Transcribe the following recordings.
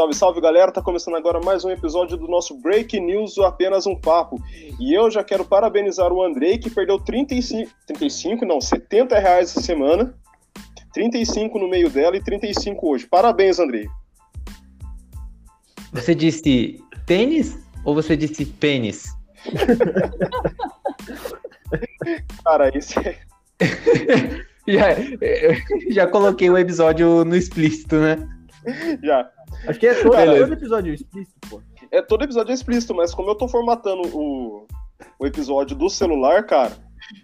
Salve, salve galera! Tá começando agora mais um episódio do nosso Break News, apenas um papo. E eu já quero parabenizar o Andrei, que perdeu 35, 35 não, 70 reais essa semana. 35 no meio dela e 35 hoje. Parabéns, Andrei. Você disse tênis ou você disse pênis? Cara, isso é. já, já coloquei o episódio no explícito, né? Já. Acho que é todo, todo episódio explícito, pô. É todo episódio explícito, mas como eu tô formatando o, o episódio do celular, cara,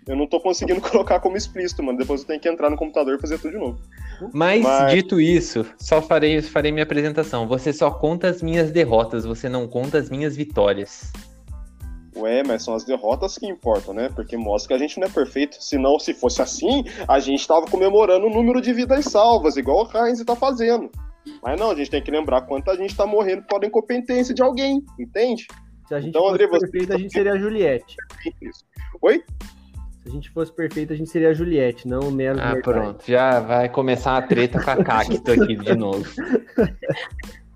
eu não tô conseguindo colocar como explícito, mano. Depois eu tenho que entrar no computador e fazer tudo de novo. Mas, Mas, dito isso, só farei, farei minha apresentação. Você só conta as minhas derrotas, você não conta as minhas vitórias. Ué, mas são as derrotas que importam, né? Porque mostra que a gente não é perfeito. Senão, se fosse assim, a gente tava comemorando o número de vidas salvas, igual o Heinz tá fazendo. Mas não, a gente tem que lembrar quanto a gente tá morrendo por incompetência de alguém, entende? Se a gente então, fosse André, perfeito, você... a gente seria a Juliette. Oi? Se a gente fosse perfeito, a gente seria a Juliette, não o Nero. Ah, pronto. Já vai começar a treta com a Cacto aqui de novo.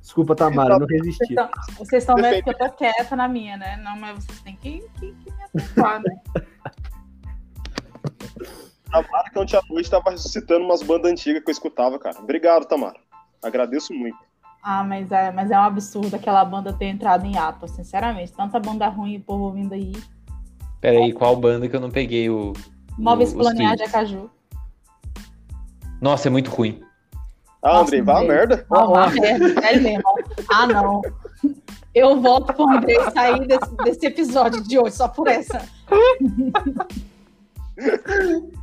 Desculpa, Tamara, não resisti. Vocês estão vendo que eu tô quieta na minha, né? Não, mas vocês têm que, que, que me adequar, né? Tamara, que ontem à noite estava ressuscitando umas bandas antigas que eu escutava, cara. Obrigado, Tamara. Agradeço muito. Ah, mas é, mas é um absurdo aquela banda ter entrado em ato, sinceramente. Tanta banda ruim, o povo vindo aí. Peraí, qual banda que eu não peguei o. Móveis Coloniais de Acaju. Nossa, é muito ruim. Ah, Andrei, vá merda. Ah, vá merda, é mesmo. Ah, não. Eu volto com o Andrei sair desse, desse episódio de hoje, só por essa.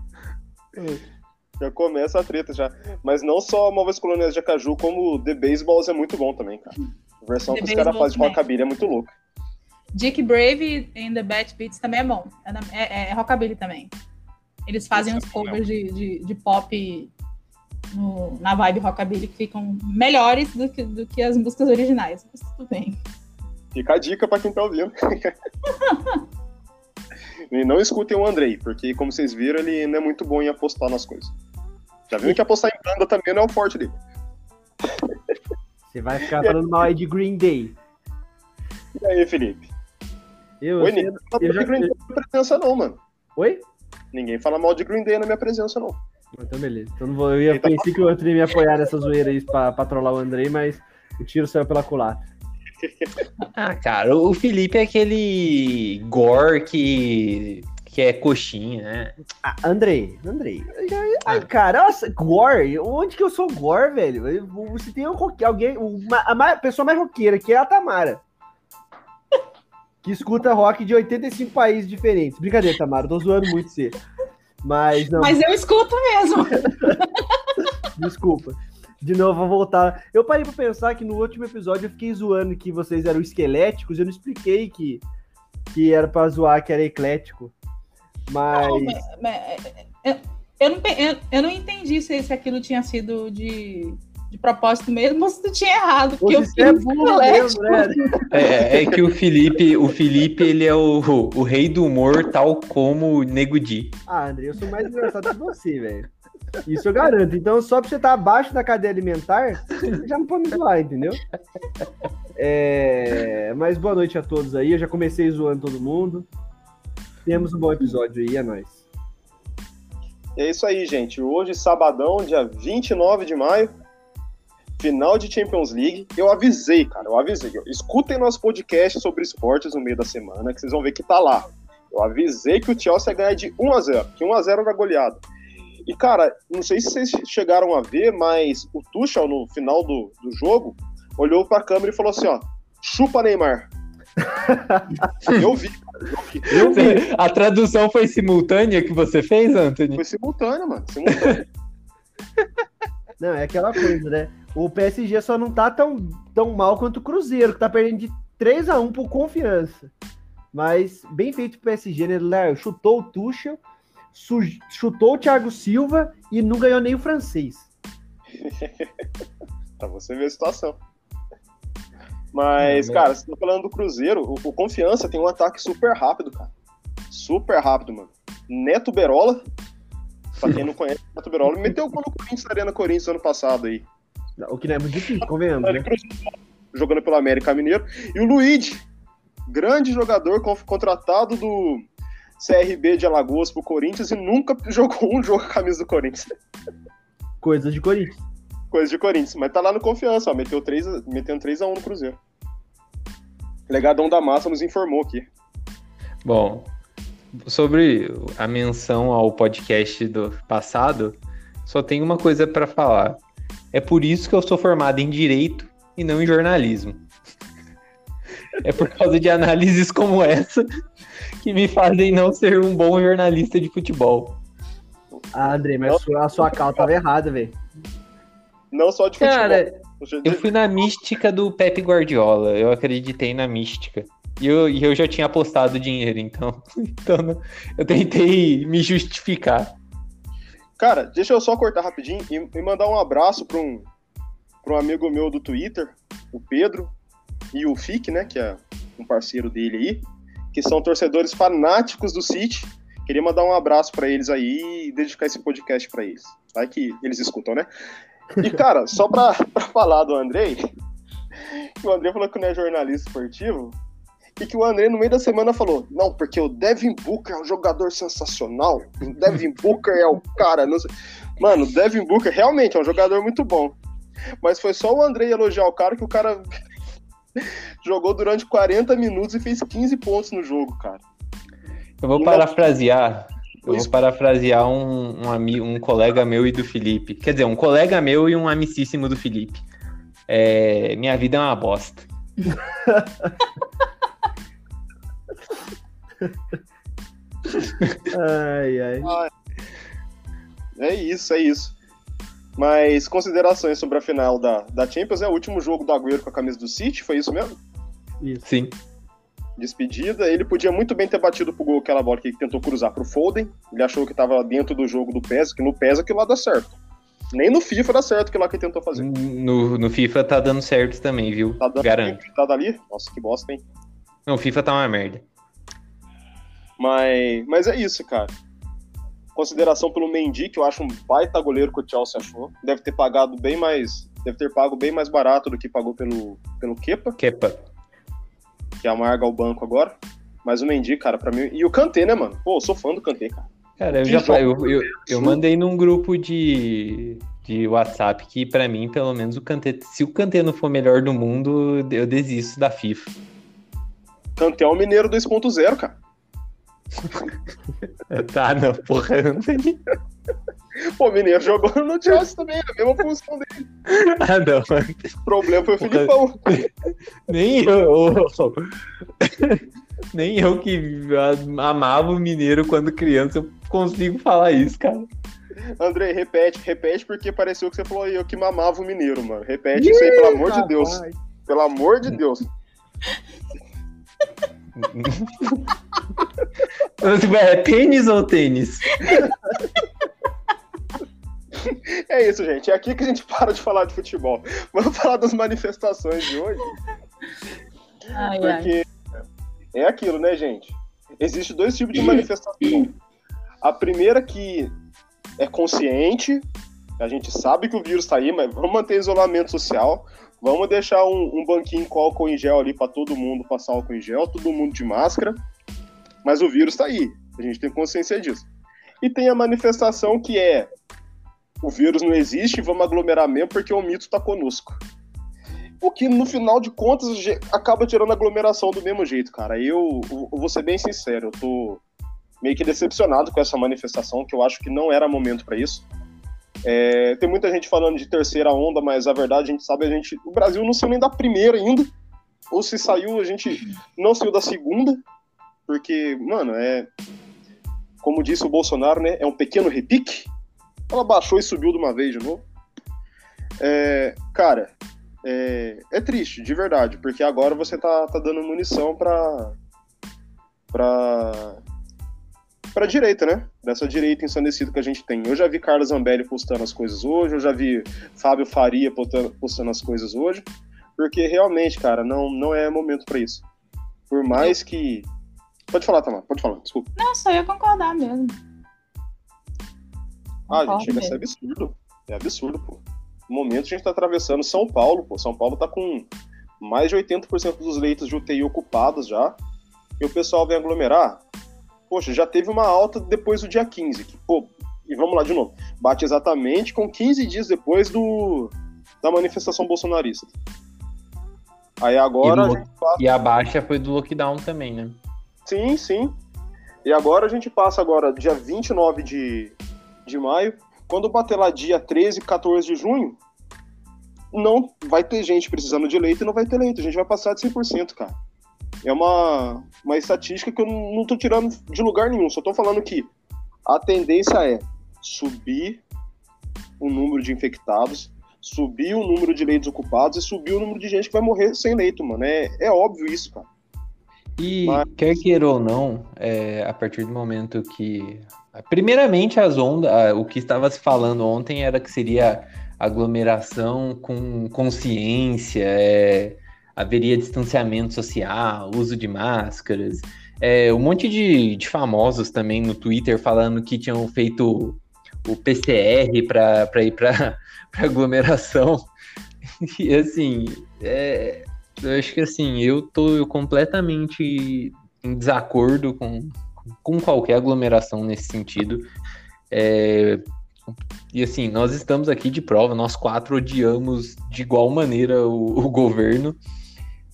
Já começa a treta já. Mas não só Móveis Coloniais de Acaju, como The Baseballs é muito bom também, cara. A versão The que os caras fazem de rockabilly é muito louca. Dick Brave em The Bat Beats também é bom. É, é, é rockabilly também. Eles fazem uns covers de, de, de pop no, na vibe rockabilly que ficam melhores do que, do que as músicas originais. Mas tudo bem. Fica a dica pra quem tá ouvindo. e não escutem o Andrei, porque como vocês viram, ele não é muito bom em apostar nas coisas. Já viram que apostar em banda também não é o forte dele. Você vai ficar falando mal aí de Green Day. E aí, Felipe? Eu, Oi, ninguém fala já... de Green Day na minha presença, não, mano. Oi? Ninguém fala mal de Green Day na minha presença, não. Então, beleza. Então, vou, eu ia, pensei que o Andrei me apoiar nessa zoeira aí pra, pra trollar o Andrei, mas o tiro saiu pela culatra. Ah, cara, o Felipe é aquele gore que, que é coxinha, né? Ah, Andrei, Andrei. Ai, cara, nossa, gore? Onde que eu sou gore, velho? Você tem alguém, uma, a pessoa mais roqueira, que é a Tamara que escuta rock de 85 países diferentes. Brincadeira, Tamara, tô zoando muito você. Mas não. Mas eu escuto mesmo. Desculpa. De novo, vou voltar. Eu parei pra pensar que no último episódio eu fiquei zoando que vocês eram esqueléticos. Eu não expliquei que, que era pra zoar que era eclético. Mas. Não, mas, mas eu, eu, não, eu, eu não entendi se, se aquilo tinha sido de de propósito mesmo, ou se tu tinha errado, porque Você eu fiz é mesmo, né? é, é, que o Felipe, o Felipe, ele é o, o rei do humor, tal como o Nego Di. Ah, André, eu sou mais engraçado que você, velho. Isso eu garanto. Então, só pra você estar tá abaixo da cadeia alimentar, já não pode me zoar, entendeu? É... Mas boa noite a todos aí. Eu já comecei zoando todo mundo. Temos um bom episódio aí, é nóis. É isso aí, gente. Hoje, sabadão, dia 29 de maio, final de Champions League. Eu avisei, cara, eu avisei. Escutem nosso podcast sobre esportes no meio da semana, que vocês vão ver que tá lá. Eu avisei que o Chelsea ia ganhar de 1 a 0 que 1 a 0 era goleada. E, cara, não sei se vocês chegaram a ver, mas o Tuchel, no final do, do jogo, olhou pra câmera e falou assim, ó, chupa Neymar. eu vi. Eu vi. A tradução foi simultânea que você fez, Anthony? Foi simultânea, mano. Simultânea. Não, é aquela coisa, né? O PSG só não tá tão, tão mal quanto o Cruzeiro, que tá perdendo de 3 a 1 por confiança. Mas bem feito o PSG, né? Léo chutou o Tuchel, chutou o Thiago Silva e não ganhou nem o francês. pra você ver a situação. Mas, cara, você tá falando do Cruzeiro, o, o, Confiança tem um ataque super rápido, cara. Super rápido, mano. Neto Berola, pra quem não conhece, Neto Berola meteu o gol no Corinthians na Arena Corinthians ano passado aí. O que não é muito difícil, convenhamos, né? Jogando pelo América Mineiro. E o Luigi, grande jogador contratado do CRB de Alagoas pro Corinthians e nunca jogou um jogo com a camisa do Corinthians. Coisas de Corinthians. Coisa de Corinthians. Mas tá lá no confiança, ó. Meteu 3, metendo 3x1 no Cruzeiro. Legadão da Massa nos informou aqui. Bom, sobre a menção ao podcast do passado, só tenho uma coisa pra falar. É por isso que eu sou formado em direito e não em jornalismo. É por causa de análises como essa que me fazem não ser um bom jornalista de futebol. Ah, André, mas a sua, a sua cal tava errada, velho. Não só de futebol. Cara, eu fui na mística do Pepe Guardiola. Eu acreditei na mística. E eu, e eu já tinha apostado dinheiro, então, então não- eu tentei me justificar. Cara, deixa eu só cortar rapidinho e, e mandar um abraço para um, pra um amigo meu do Twitter, o Pedro, e o Fique, né, que é um parceiro dele aí, que são torcedores fanáticos do City. Queria mandar um abraço para eles aí e dedicar esse podcast para eles. Vai que eles escutam, né? E, cara, só pra falar do Andrei, o Andrei falou que não é jornalista esportivo, e que o André, no meio da semana, falou: Não, porque o Devin Booker é um jogador sensacional. O Devin Booker é o cara. Não sei. Mano, o Devin Booker realmente é um jogador muito bom. Mas foi só o André elogiar o cara que o cara jogou durante 40 minutos e fez 15 pontos no jogo, cara. Eu vou Uma- parafrasear. Eu vou parafrasear um, um, ami- um colega meu e do Felipe. Quer dizer, um colega meu e um amicíssimo do Felipe. É, minha vida é uma bosta. Ai, ai. É isso, é isso. Mas considerações sobre a final da, da Champions, é o último jogo do Agüero com a camisa do City, foi isso mesmo? Isso. Sim. despedida. Ele podia muito bem ter batido pro gol aquela bola que ele tentou cruzar pro Foden. Ele achou que tava dentro do jogo do PES, que no PES aquilo lá dá certo. Nem no FIFA dá certo aquilo lá que ele tentou fazer. No, no FIFA tá dando certo também, viu? Tá dando Garanto. tá dali? Nossa, que bosta, hein? Não, o FIFA tá uma merda. Mas, mas é isso, cara. Consideração pelo Mendy, que eu acho um baita goleiro que o Chelsea achou. Deve ter pagado bem mais. Deve ter pago bem mais barato do que pagou pelo, pelo Kepa, Kepa. que amarga o banco agora. Mas o Mendy, cara, pra mim. E o Kanté, né, mano? Pô, eu sou fã do Kanté, cara. Cara, eu Que já falei, eu, eu, eu mandei num grupo de, de WhatsApp que, pra mim, pelo menos, o Kanté, se o Kanté não for o melhor do mundo, eu desisto da FIFA. Kanté é o Mineiro 2.0, cara. Tá, não, porra, não. Pô, o Mineiro jogou no Chelsea também, a mesma função dele. Ah, não. O problema foi o Porra. Filipão. Nem eu. Nem eu que amava o Mineiro quando criança, eu consigo falar isso, cara. Andrei, repete, repete, porque pareceu que você falou eu que mamava o Mineiro, mano. Repete isso aí, pelo amor de Deus. Pelo amor de Deus. É tênis ou tênis? É isso, gente. É aqui que a gente para de falar de futebol. Vamos falar das manifestações de hoje, Ai, ai. porque é aquilo, né, gente? Existe dois tipos de manifestação. A primeira que é consciente, a gente sabe que o vírus tá aí, mas vamos manter isolamento social. Vamos deixar um, um banquinho com álcool em gel ali para todo mundo passar álcool em gel, todo mundo de máscara. Mas o vírus tá aí. A gente tem consciência disso. E tem a manifestação que é o vírus não existe, vamos aglomerar mesmo porque o mito tá conosco. O que, no final de contas, acaba tirando aglomeração do mesmo jeito, cara. Eu, eu vou ser bem sincero, eu tô meio que decepcionado com essa manifestação, que eu acho que não era momento para isso. É, tem muita gente falando de terceira onda, mas a verdade a gente sabe, a gente, o Brasil não saiu nem da primeira ainda. Ou se saiu, a gente não saiu da segunda, porque, mano, é. Como disse o Bolsonaro, né? É um pequeno repique. Ela baixou e subiu de uma vez de novo. É, cara, é, é triste, de verdade, porque agora você tá, tá dando munição pra. pra. pra direita, né? Dessa direita ensandecida que a gente tem. Eu já vi Carlos Zambelli postando as coisas hoje, eu já vi Fábio Faria postando, postando as coisas hoje, porque realmente, cara, não, não é momento pra isso. Por mais que. Pode falar, Tamar, pode falar, desculpa. Não, só ia concordar mesmo. Ah, Concordo gente, chega a ser mesmo. absurdo. É absurdo, pô. No momento a gente está atravessando São Paulo, pô. São Paulo está com mais de 80% dos leitos de UTI ocupados já. E o pessoal vem aglomerar. Poxa, já teve uma alta depois do dia 15. Que, pô, e vamos lá de novo. Bate exatamente com 15 dias depois do, da manifestação bolsonarista. Aí agora. E, a no- gente passa... E a baixa foi do lockdown também, né? Sim, sim. E agora a gente passa agora, dia 29 de, de maio. Quando bater lá dia 13, 14 de junho, não vai ter gente precisando de leito e não vai ter leito. A gente vai passar de 100%, cara. É uma, uma estatística que eu não tô tirando de lugar nenhum. Só tô falando que a tendência é subir o número de infectados, subir o número de leitos ocupados e subir o número de gente que vai morrer sem leito, mano. É, é óbvio isso, cara. E Mas- quer queira ou não, é, a partir do momento que. Primeiramente, as ondas, o que estava se falando ontem era que seria aglomeração com consciência, é, haveria distanciamento social, uso de máscaras. É, um monte de, de famosos também no Twitter falando que tinham feito o PCR para ir para aglomeração. E assim, é, eu acho que assim, eu tô completamente em desacordo com, com qualquer aglomeração nesse sentido. É, e assim, nós estamos aqui de prova, nós quatro odiamos de igual maneira o, o governo,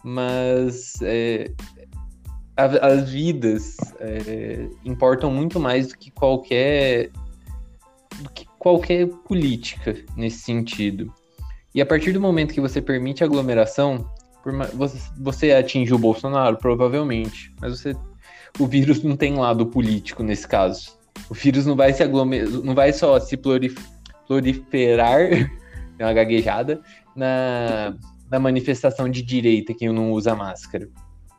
mas é, a- as vidas é, importam muito mais do que qualquer do que qualquer política nesse sentido. E a partir do momento que você permite aglomeração, você, você atinge o Bolsonaro, provavelmente, mas você, o vírus não tem lado político nesse caso. O vírus não vai se aglomerar, não vai só se prolif- proliferar, tem uma gaguejada, na, na manifestação de direita que não usa máscara.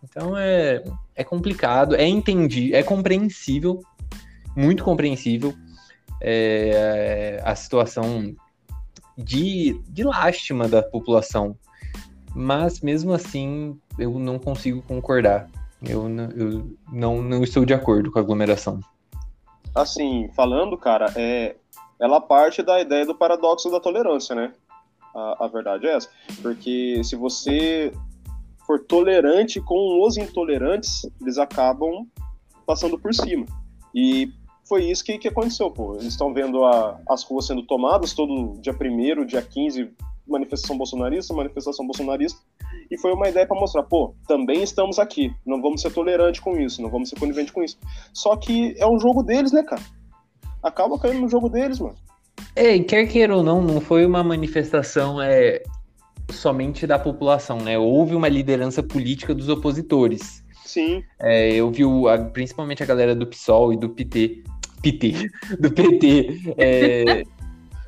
Então é, é complicado, é entendido, é compreensível, muito compreensível é, a situação de, de lástima da população. Mas mesmo assim, eu não consigo concordar. Eu, não- eu não, não estou de acordo com a aglomeração. Assim, falando, cara, é, ela parte da ideia do paradoxo da tolerância, né? A, a verdade é essa. Porque se você for tolerante com os intolerantes, eles acabam passando por cima. E foi isso que, que aconteceu, pô. Eles estão vendo a- as ruas sendo tomadas todo dia 1 dia 15, manifestação bolsonarista, manifestação bolsonarista. E foi uma ideia para mostrar, pô, também estamos aqui. Não vamos ser tolerantes com isso, não vamos ser coniventes com isso. Só que é um jogo deles, né, cara? Acaba caindo no jogo deles, mano. É, quer queira ou não, não foi uma manifestação é, somente da população, né? Houve uma liderança política dos opositores. Sim, É, eu vi o- a- principalmente a galera do PSOL e do PT, PT, do PT, é,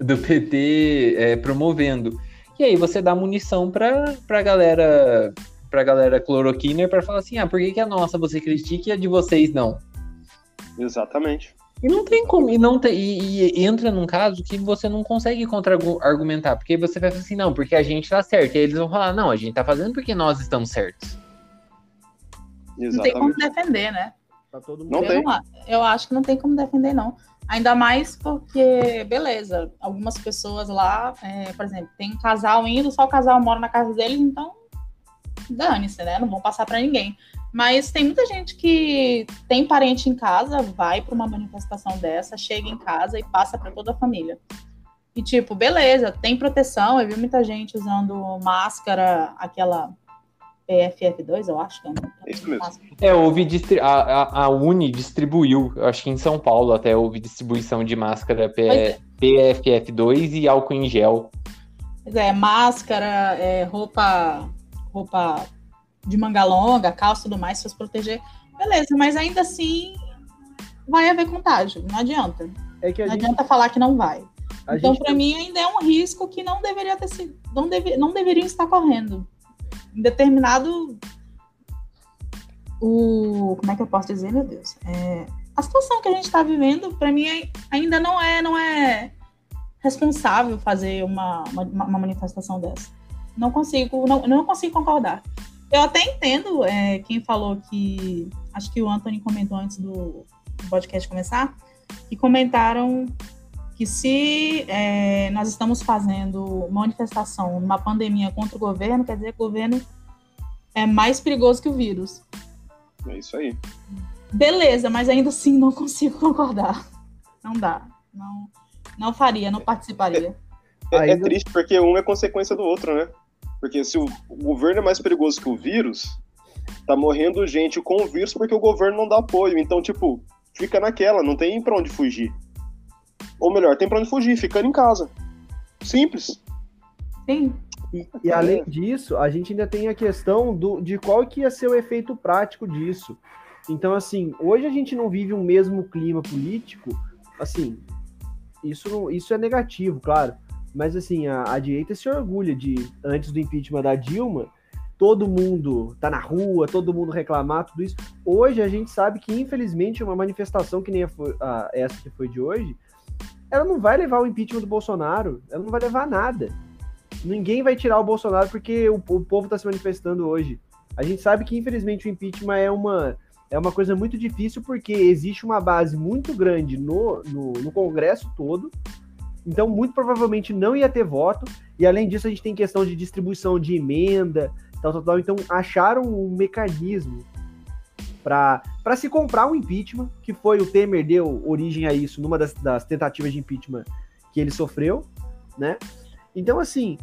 do PT é, promovendo. E aí você dá munição pra, pra galera, pra galera cloroquina para falar assim, ah, por que, que a nossa você critica e a de vocês não? exatamente. E não tem como, e, não tem, e, e entra num caso que você não consegue contra-argumentar, porque você vai falar assim, não, porque a gente tá certo. E aí eles vão falar, não, a gente tá fazendo porque nós estamos certos. Não tem como Exatamente. defender, né? Tá todo mundo. Não eu, tem. eu acho que não tem como defender, não. Ainda mais porque, beleza, algumas pessoas lá, é, por exemplo, tem um casal indo, só o casal mora na casa deles, então dane-se, né? Não vão passar pra ninguém. Mas tem muita gente que tem parente em casa, vai pra uma manifestação dessa, chega em casa e passa pra toda a família. E tipo, beleza, tem proteção, eu vi muita gente usando máscara, aquela PFF2, eu acho que é. É isso mesmo. É, houve distri- a, a, a Uni distribuiu, eu acho que em São Paulo até houve distribuição de máscara P- é. PFF2 e álcool em gel. Pois é, máscara, é, roupa, roupa de manga longa, calça e tudo mais, para se proteger. Beleza, mas ainda assim vai haver contágio, não adianta. É Não gente. adianta falar que não vai. A então, gente para mim, ainda é um risco que não deveria ter sido, não, deve, não deveriam estar correndo. Determinado. O, como é que eu posso dizer, meu Deus? É, a situação que a gente está vivendo, para mim, ainda não é, não é responsável fazer uma, uma, uma manifestação dessa. Não consigo, não, não consigo concordar. Eu até entendo é, quem falou que. Acho que o Anthony comentou antes do podcast começar, que comentaram que se é, nós estamos fazendo manifestação numa pandemia contra o governo, quer dizer que o governo é mais perigoso que o vírus. É isso aí. Beleza, mas ainda assim não consigo concordar. Não dá. Não, não faria, não participaria. É, é Ainda- triste porque um é consequência do outro, né? Porque se o, o governo é mais perigoso que o vírus, tá morrendo gente com o vírus porque o governo não dá apoio. Então, tipo, fica naquela, não tem pra onde fugir. Ou melhor, tem pra onde fugir, ficando em casa. Simples. Sim. E, e além disso, a gente ainda tem a questão do, de qual que ia ser o efeito prático disso. Então, assim, hoje a gente não vive um mesmo clima político, assim, isso, não- isso é negativo, claro. Mas, assim, a, a direita se orgulha de, antes do impeachment da Dilma, todo mundo tá na rua, todo mundo reclamar, tudo isso. Hoje a gente sabe que, infelizmente, uma manifestação que nem a, a- essa que foi de hoje, ela não vai levar o impeachment do Bolsonaro, ela não vai levar nada. Ninguém vai tirar o Bolsonaro porque o, o povo está se manifestando hoje. A gente sabe que, infelizmente, o impeachment é uma, é uma coisa muito difícil porque existe uma base muito grande no, no, no Congresso todo. Então, muito provavelmente não ia ter voto. E, além disso, a gente tem questão de distribuição de emenda, tal, tal, tal. Então, acharam um mecanismo para se comprar um impeachment, que foi o Temer deu origem a isso numa das, das tentativas de impeachment que ele sofreu, né? Então, assim,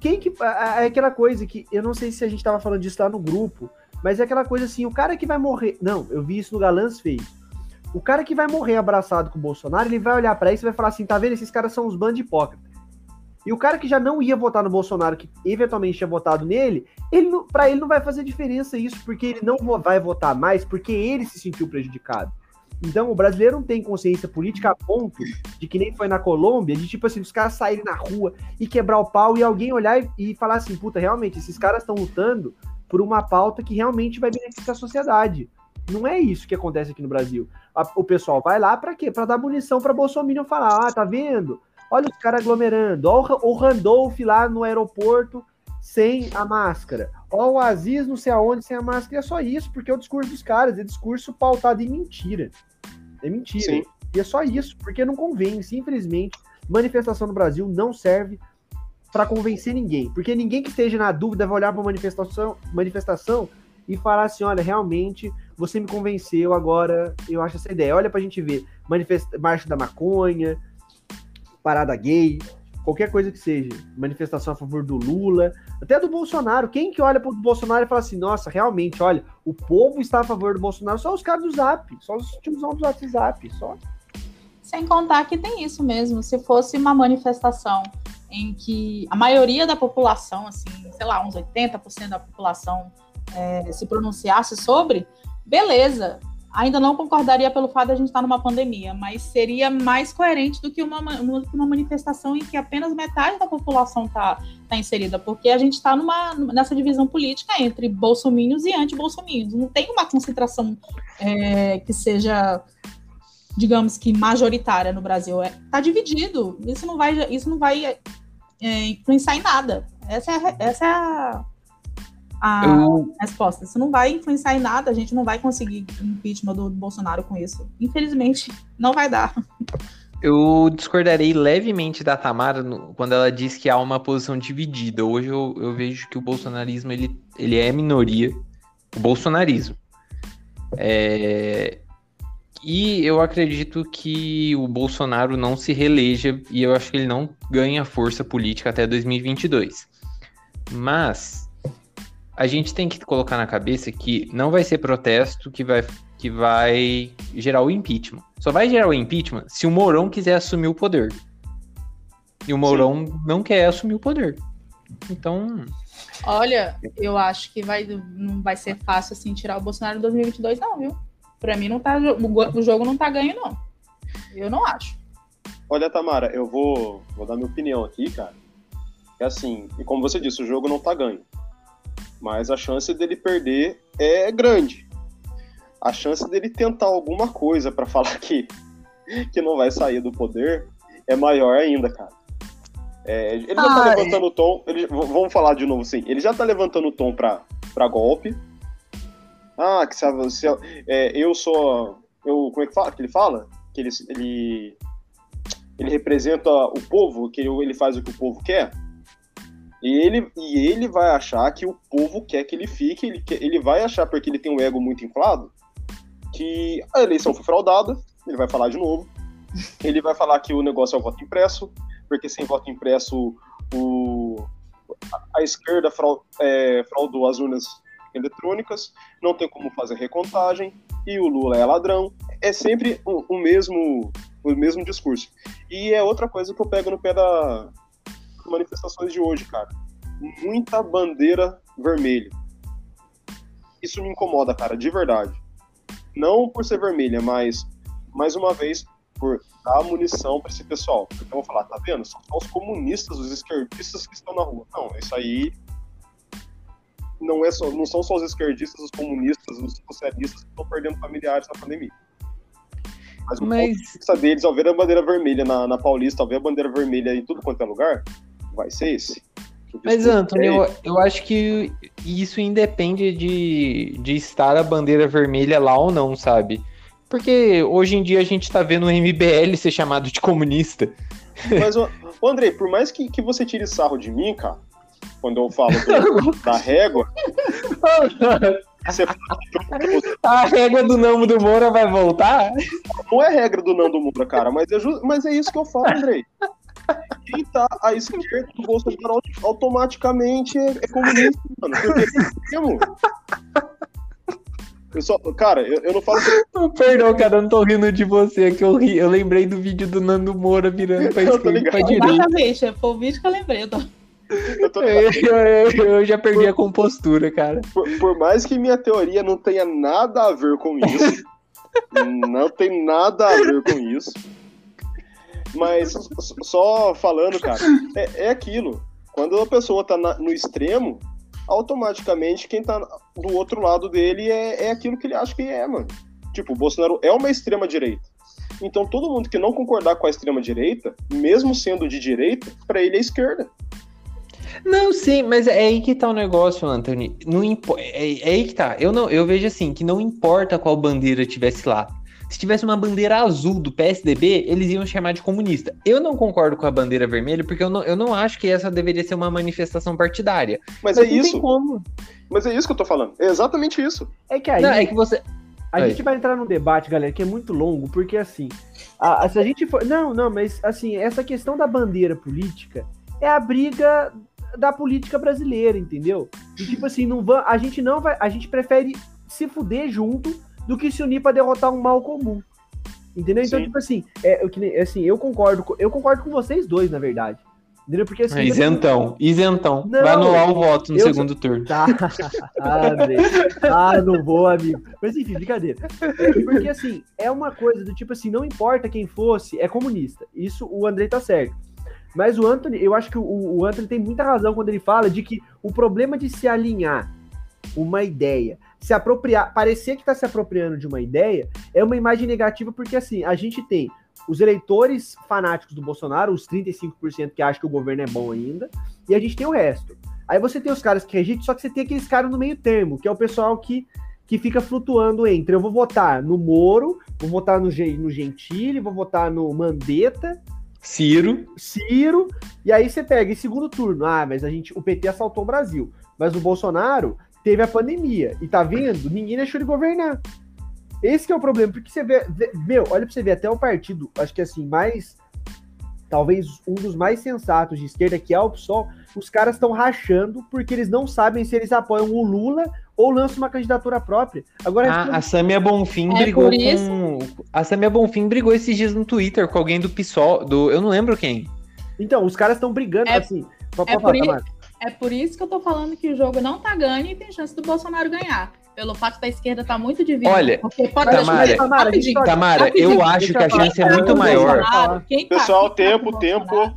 quem que. É aquela coisa que. Eu não sei se a gente tava falando disso lá no grupo, mas é aquela coisa assim, o cara que vai morrer. Não, eu vi isso no Galãs fez. O cara que vai morrer abraçado com o Bolsonaro, ele vai olhar pra isso e vai falar assim: tá vendo? Esses caras são uns bandos hipócritas. E o cara que já não ia votar no Bolsonaro, que eventualmente tinha votado nele, ele pra ele não vai fazer diferença isso, porque ele não vai votar mais, porque ele se sentiu prejudicado. Então, o brasileiro não tem consciência política a ponto de que nem foi na Colômbia, de tipo assim, os caras saírem na rua e quebrar o pau e alguém olhar e, e falar assim, puta, realmente, esses caras estão lutando por uma pauta que realmente vai beneficiar a sociedade. Não é isso que acontece aqui no Brasil. O pessoal vai lá pra quê? Pra dar munição pra Bolsonaro falar, ah, tá vendo? Olha os caras aglomerando. Olha o Ra- o Randolph lá no aeroporto sem a máscara. Olha o Aziz não sei aonde sem a máscara. E é só isso, porque é o discurso dos caras. É discurso pautado em mentira. É mentira. Sim. E é só isso, porque não convence. Infelizmente, manifestação no Brasil não serve para convencer ninguém. Porque ninguém que esteja na dúvida vai olhar para manifestação, manifestação e falar assim: olha, realmente você me convenceu, agora eu acho essa ideia. Olha pra gente ver. Manifesta Marcha da Maconha, parada gay, qualquer coisa que seja. Manifestação a favor do Lula, até do Bolsonaro. Quem que olha pro Bolsonaro e fala assim: nossa, realmente, olha, o povo está a favor do Bolsonaro? Só os caras do Zap, só os tiozão do WhatsApp, só. Sem contar que tem isso mesmo. Se fosse uma manifestação em que a maioria da população, assim, sei lá, uns 80% da população é, se pronunciasse sobre, beleza. Ainda não concordaria pelo fato de a gente estar numa pandemia, mas seria mais coerente do que uma, ma- uma, manifestação em que apenas metade da população está tá inserida, porque a gente está nessa divisão política entre bolsominions e anti-bolsominions. Não tem uma concentração é, que seja digamos que majoritária no Brasil. É, tá dividido. Isso não vai, isso não vai é, influenciar em nada. Essa é essa é a, a Eu, resposta. Isso não vai influenciar em nada. A gente não vai conseguir impeachment do, do Bolsonaro com isso. Infelizmente, não vai dar. eu discordarei levemente da Tamara no- quando ela diz que há uma posição dividida. Hoje eu, eu vejo que o bolsonarismo ele, ele é minoria. O bolsonarismo. É, E eu acredito que o Bolsonaro não se reeleja e eu acho que ele não ganha força política até 2022. Mas a gente tem que colocar na cabeça que não vai ser protesto que vai, que vai gerar o impeachment. Só vai gerar o impeachment se o Mourão quiser assumir o poder. E o Mourão não quer assumir o poder. Então, Olha, eu acho que vai, não vai ser fácil assim tirar o Bolsonaro em 2022, não, viu? Pra mim, não tá, o jogo não tá ganho, não. Eu não acho. Olha, Tamara, eu vou, vou dar minha opinião aqui, cara. É assim, e como você disse, o jogo não tá ganho. Mas a chance dele perder é grande. A chance dele tentar alguma coisa pra falar que, que não vai sair do poder é maior ainda, cara. É, ele já tá levantando o tom. Ele, vamos falar de novo assim. Ele já tá levantando o tom pra, pra golpe. Ah, que se, se é, eu sou. Eu, como é que fala? Que ele fala? Que ele, ele ele representa o povo, que ele faz o que o povo quer. E ele, e ele vai achar que o povo quer que ele fique, ele, quer, ele vai achar, porque ele tem um ego muito inflado, que a eleição foi fraudada, ele vai falar de novo. Ele vai falar que o negócio é o voto impresso, porque sem voto impresso o, a esquerda fraud, é, fraudou as urnas eletrônicas, não tem como fazer recontagem, e o Lula é ladrão. É sempre o, o mesmo o mesmo discurso. E é outra coisa que eu pego no pé da manifestações de hoje, cara. Muita bandeira vermelha. Isso me incomoda, cara, de verdade. Não por ser vermelha, mas mais uma vez por dar munição para esse pessoal. Porque eu vou falar, tá vendo? São só os comunistas, os esquerdistas que estão na rua. Não, isso aí não, é só, não são só os esquerdistas, os comunistas, os socialistas que estão perdendo familiares na pandemia. Mas o Mas- ponto de vista deles, ao ver a bandeira vermelha na, na Paulista, ao ver a bandeira vermelha em tudo quanto é lugar, vai ser esse. O Mas, Antônio, é eu, eu acho que isso independe de, de estar a bandeira vermelha lá ou não, sabe? Porque hoje em dia a gente tá vendo o MBL ser chamado de comunista. Mas, ô, ô, Andrei, por mais que, que você tire sarro de mim, cara, quando eu falo do- da régua, você fala A régua do Namo do Moura vai voltar? não é regra do Nando Moura, cara, mas é, mas é isso que eu falo, Andrei. Quem tá à esquerda do Bolsonaro auto- automaticamente é, é comunista, mano. Porque é. Eu só, cara, eu, eu não falo que Perdão, cara, eu não tô rindo de você, que eu ri. Eu lembrei do vídeo do Nando Moura virando pra esquerda e pra direita. Exatamente, foi o vídeo que eu lembrei. Eu tô... eu tô- Eu, eu- eu já perdi a compostura, cara. por, por mais que minha teoria não tenha nada a ver com isso, não tem nada a ver com isso. Mas só falando, cara, é, é aquilo. Quando a pessoa tá na- no extremo, automaticamente quem tá do outro lado dele é, é aquilo que ele acha que é, mano. Tipo, o Bolsonaro é uma extrema direita. Então todo mundo que não concordar com a extrema direita, mesmo sendo de direita, pra ele é esquerda. Não, sim, mas é aí que tá o negócio, Anthony. Não é, é aí que tá. Eu, não, eu vejo assim, que não importa qual bandeira tivesse lá. Se tivesse uma bandeira azul do PSDB, eles iam chamar de comunista. Eu não concordo com a bandeira vermelha, porque eu não, eu não acho que essa deveria ser uma manifestação partidária. Mas Mas é isso. como. Mas é isso que eu tô falando. É exatamente isso. É que aí Não, é que você. a Aí. gente vai entrar num debate, galera, que é muito longo, porque assim, a- a- se a gente for. Não, não, mas assim, essa questão da bandeira política é a briga da política brasileira, entendeu? E tipo assim, não va- a gente não vai. A gente prefere se fuder junto do que se unir pra derrotar um mal comum. Entendeu? Então, Sim. tipo assim, é, eu, assim, eu concordo, com- eu concordo com vocês dois, na verdade. Entendeu? Porque assim. Isentão, isentão. Não, vai anular o voto no eu- segundo turno. Tá. Ah, André. ah, não vou, amigo. Mas enfim, brincadeira. É, porque assim, é uma coisa do tipo assim, não importa quem fosse, é comunista. Isso o André tá certo. Mas o Anthony, eu acho que o, o Anthony tem muita razão quando ele fala de que o problema de se alinhar uma ideia, se apropriar, parecer que tá se apropriando de uma ideia, é uma imagem negativa, porque assim, a gente tem os eleitores fanáticos do Bolsonaro, os 35% que acham que o governo é bom ainda, e a gente tem o resto. Aí você tem os caras que rejeitam, só que você tem aqueles caras no meio termo, que é o pessoal que, que fica flutuando entre eu vou votar no Moro, vou votar no, no Gentili, vou votar no Mandetta, Ciro. Ciro, e aí você pega em segundo turno, ah, mas a gente, o PT assaltou o Brasil, mas o Bolsonaro teve a pandemia, e tá vendo? Ninguém deixou ele governar. Esse que é o problema, porque você vê, vê- meu, olha pra você ver, até o partido, acho que assim, mais, talvez um dos mais sensatos de esquerda, que é o PSOL, os caras estão rachando porque eles não sabem se eles apoiam o Lula ou lançam uma candidatura própria. Agora, A, a Samia Bonfim É brigou com. A Samia Bonfim brigou esses dias no Twitter com alguém do PSOL. Do, eu não lembro quem. então, os caras estão brigando, É- assim, é falar, por. É por isso que eu tô falando que o jogo não tá ganho e tem chance do Bolsonaro ganhar. Pelo fato da esquerda tá muito dividida. Olha, porque pode Tamara, Tamara, rapidinho. Tamara, rapidinho, eu acho que a chance é muito não maior. Bolsonaro, quem tá- Pessoal, quem tá tempo, com tempo.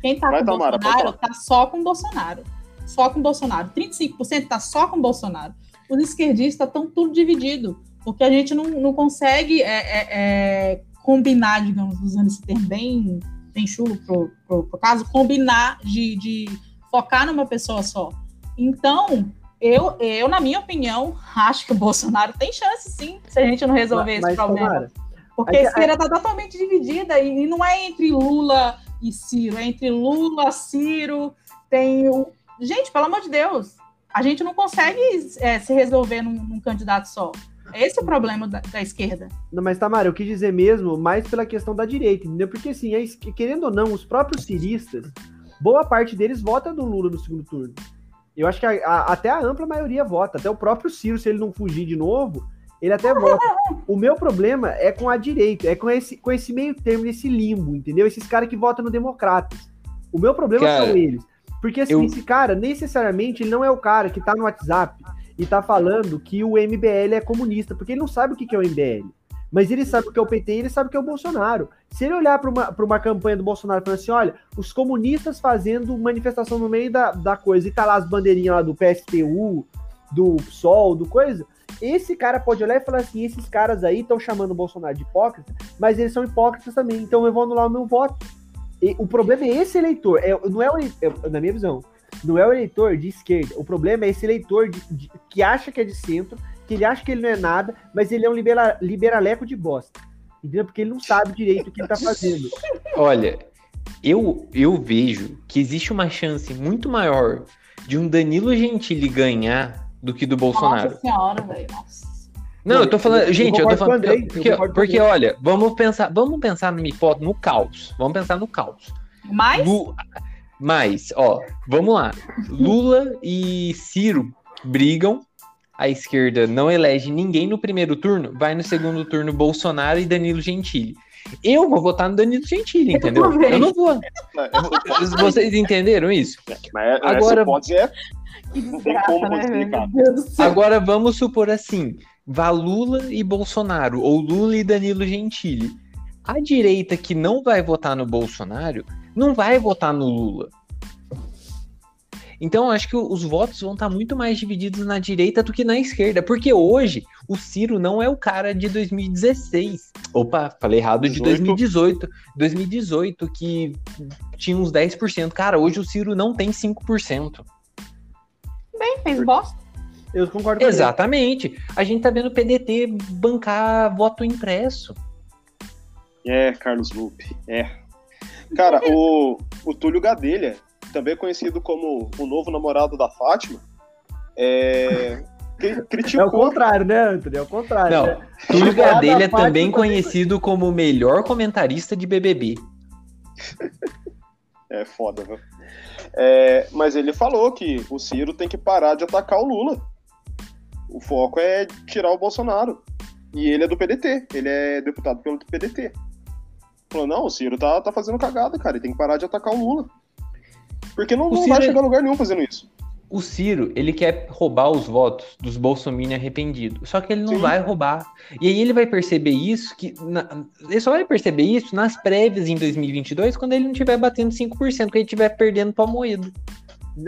Quem tá Vai, com Tamara, pode Bolsonaro tá só com Bolsonaro. Só com Bolsonaro. 35% tá só com Bolsonaro. Os esquerdistas estão tudo dividido. Porque a gente não, não consegue é, é, é, combinar, digamos, usando esse termo bem, bem chulo pro, pro, pro caso, combinar de, de focar numa pessoa só. Então, eu, eu, na minha opinião, acho que o Bolsonaro tem chance, sim, se a gente não resolver Mas, esse problema. Tamara, Porque Aí- a esquerda está totalmente dividida e, não é entre Lula e Ciro, é entre Lula, Ciro, tem o. Gente, pelo amor de Deus, a gente não consegue é, se resolver num, num candidato só. Esse é o problema da, da esquerda. Não, mas Tamara, eu quis dizer mesmo mais pela questão da direita, entendeu? Porque assim, querendo ou não, os próprios ciristas, boa parte deles vota no Lula no segundo turno. Eu acho que a- a- até a ampla maioria vota, até o próprio Ciro, se ele não fugir de novo, ele até vota. O meu problema é com a direita, é com esse, com esse meio termo, esse limbo, entendeu? Esses caras que votam no Democratas. O meu problema Cara, são eles. Porque assim, eu- esse cara, necessariamente, ele não é o cara que tá no WhatsApp e tá falando que o MBL é comunista, porque ele não sabe o que que é o MBL. Mas ele sabe o que é o PT e ele sabe o que é o Bolsonaro. Se ele olhar para uma, uma campanha do Bolsonaro falando assim: olha, os comunistas fazendo manifestação no meio da, da coisa, e tá lá as bandeirinhas lá do PSTU, do PSOL, do coisa, esse cara pode olhar e falar assim: esses caras aí estão chamando o Bolsonaro de hipócrita, mas eles são hipócritas também, então eu vou anular o meu voto. E o problema é esse eleitor, é, não é o é, na minha visão, não é o eleitor de esquerda. O problema é esse eleitor de- de- que acha que é de centro, que ele acha que ele não é nada, mas ele é um libera, liberaleco de bosta. Entendeu? Porque ele não sabe direito o que ele tá fazendo. Olha, eu, eu vejo que existe uma chance muito maior de um Danilo Gentili ganhar do que do Bolsonaro. Nossa senhora, velho. Não, eu tô falando, Eu gente, eu tô com o falando Andrei, eu porque, o porque olha, vamos pensar, vamos pensar no hipótese, no caos. Vamos pensar no caos. Mas, Lu- Mas, ó, vamos lá. Lula e Ciro brigam. A esquerda não elege ninguém no primeiro turno. Vai no segundo turno Bolsonaro e Danilo Gentili. Eu vou votar no Danilo Gentili, entendeu? também. Eu não vou. Mas Vocês entenderam isso? essa Agora- hipótese é que tem como né, explicar. Agora vamos supor assim: vá Lula e Bolsonaro, ou Lula e Danilo Gentili. A direita que não vai votar no Bolsonaro não vai votar no Lula. Então eu acho que os votos vão estar muito mais divididos na direita do que na esquerda, porque hoje o Ciro não é o cara de 2016. Opa, falei errado de 18. 2018. 2018 que tinha uns 10%. Cara, hoje o Ciro não tem 5%. Bem, fez bosta. Eu concordo com ele. Exatamente. A gente tá vendo o PDT bancar voto impresso. É, Carlos Lupe, é. Cara, o, o Túlio Gadelha, também conhecido como o novo namorado da Fátima, é, cri- É o criticou. contrário, né, Antônio? É o contrário. Não, né? Túlio Gadelha da também conhecido como o melhor comentarista de BBB. É foda, viu? É, mas ele falou que o Ciro tem que parar de atacar o Lula. O foco é tirar o Bolsonaro. E ele é do PDT, ele é deputado pelo PDT. Falou, não, o Ciro tá, tá fazendo cagada, cara, ele tem que parar de atacar o Lula. Porque não, não Ciro vai é- chegar a lugar nenhum fazendo isso. O Ciro, ele quer roubar os votos dos bolsominions arrependidos. Só que ele não Sim. vai roubar. E aí ele vai perceber isso, que na- ele só vai perceber isso nas prévias em 2022, quando ele não estiver batendo 5%, quando ele estiver perdendo pra moedo.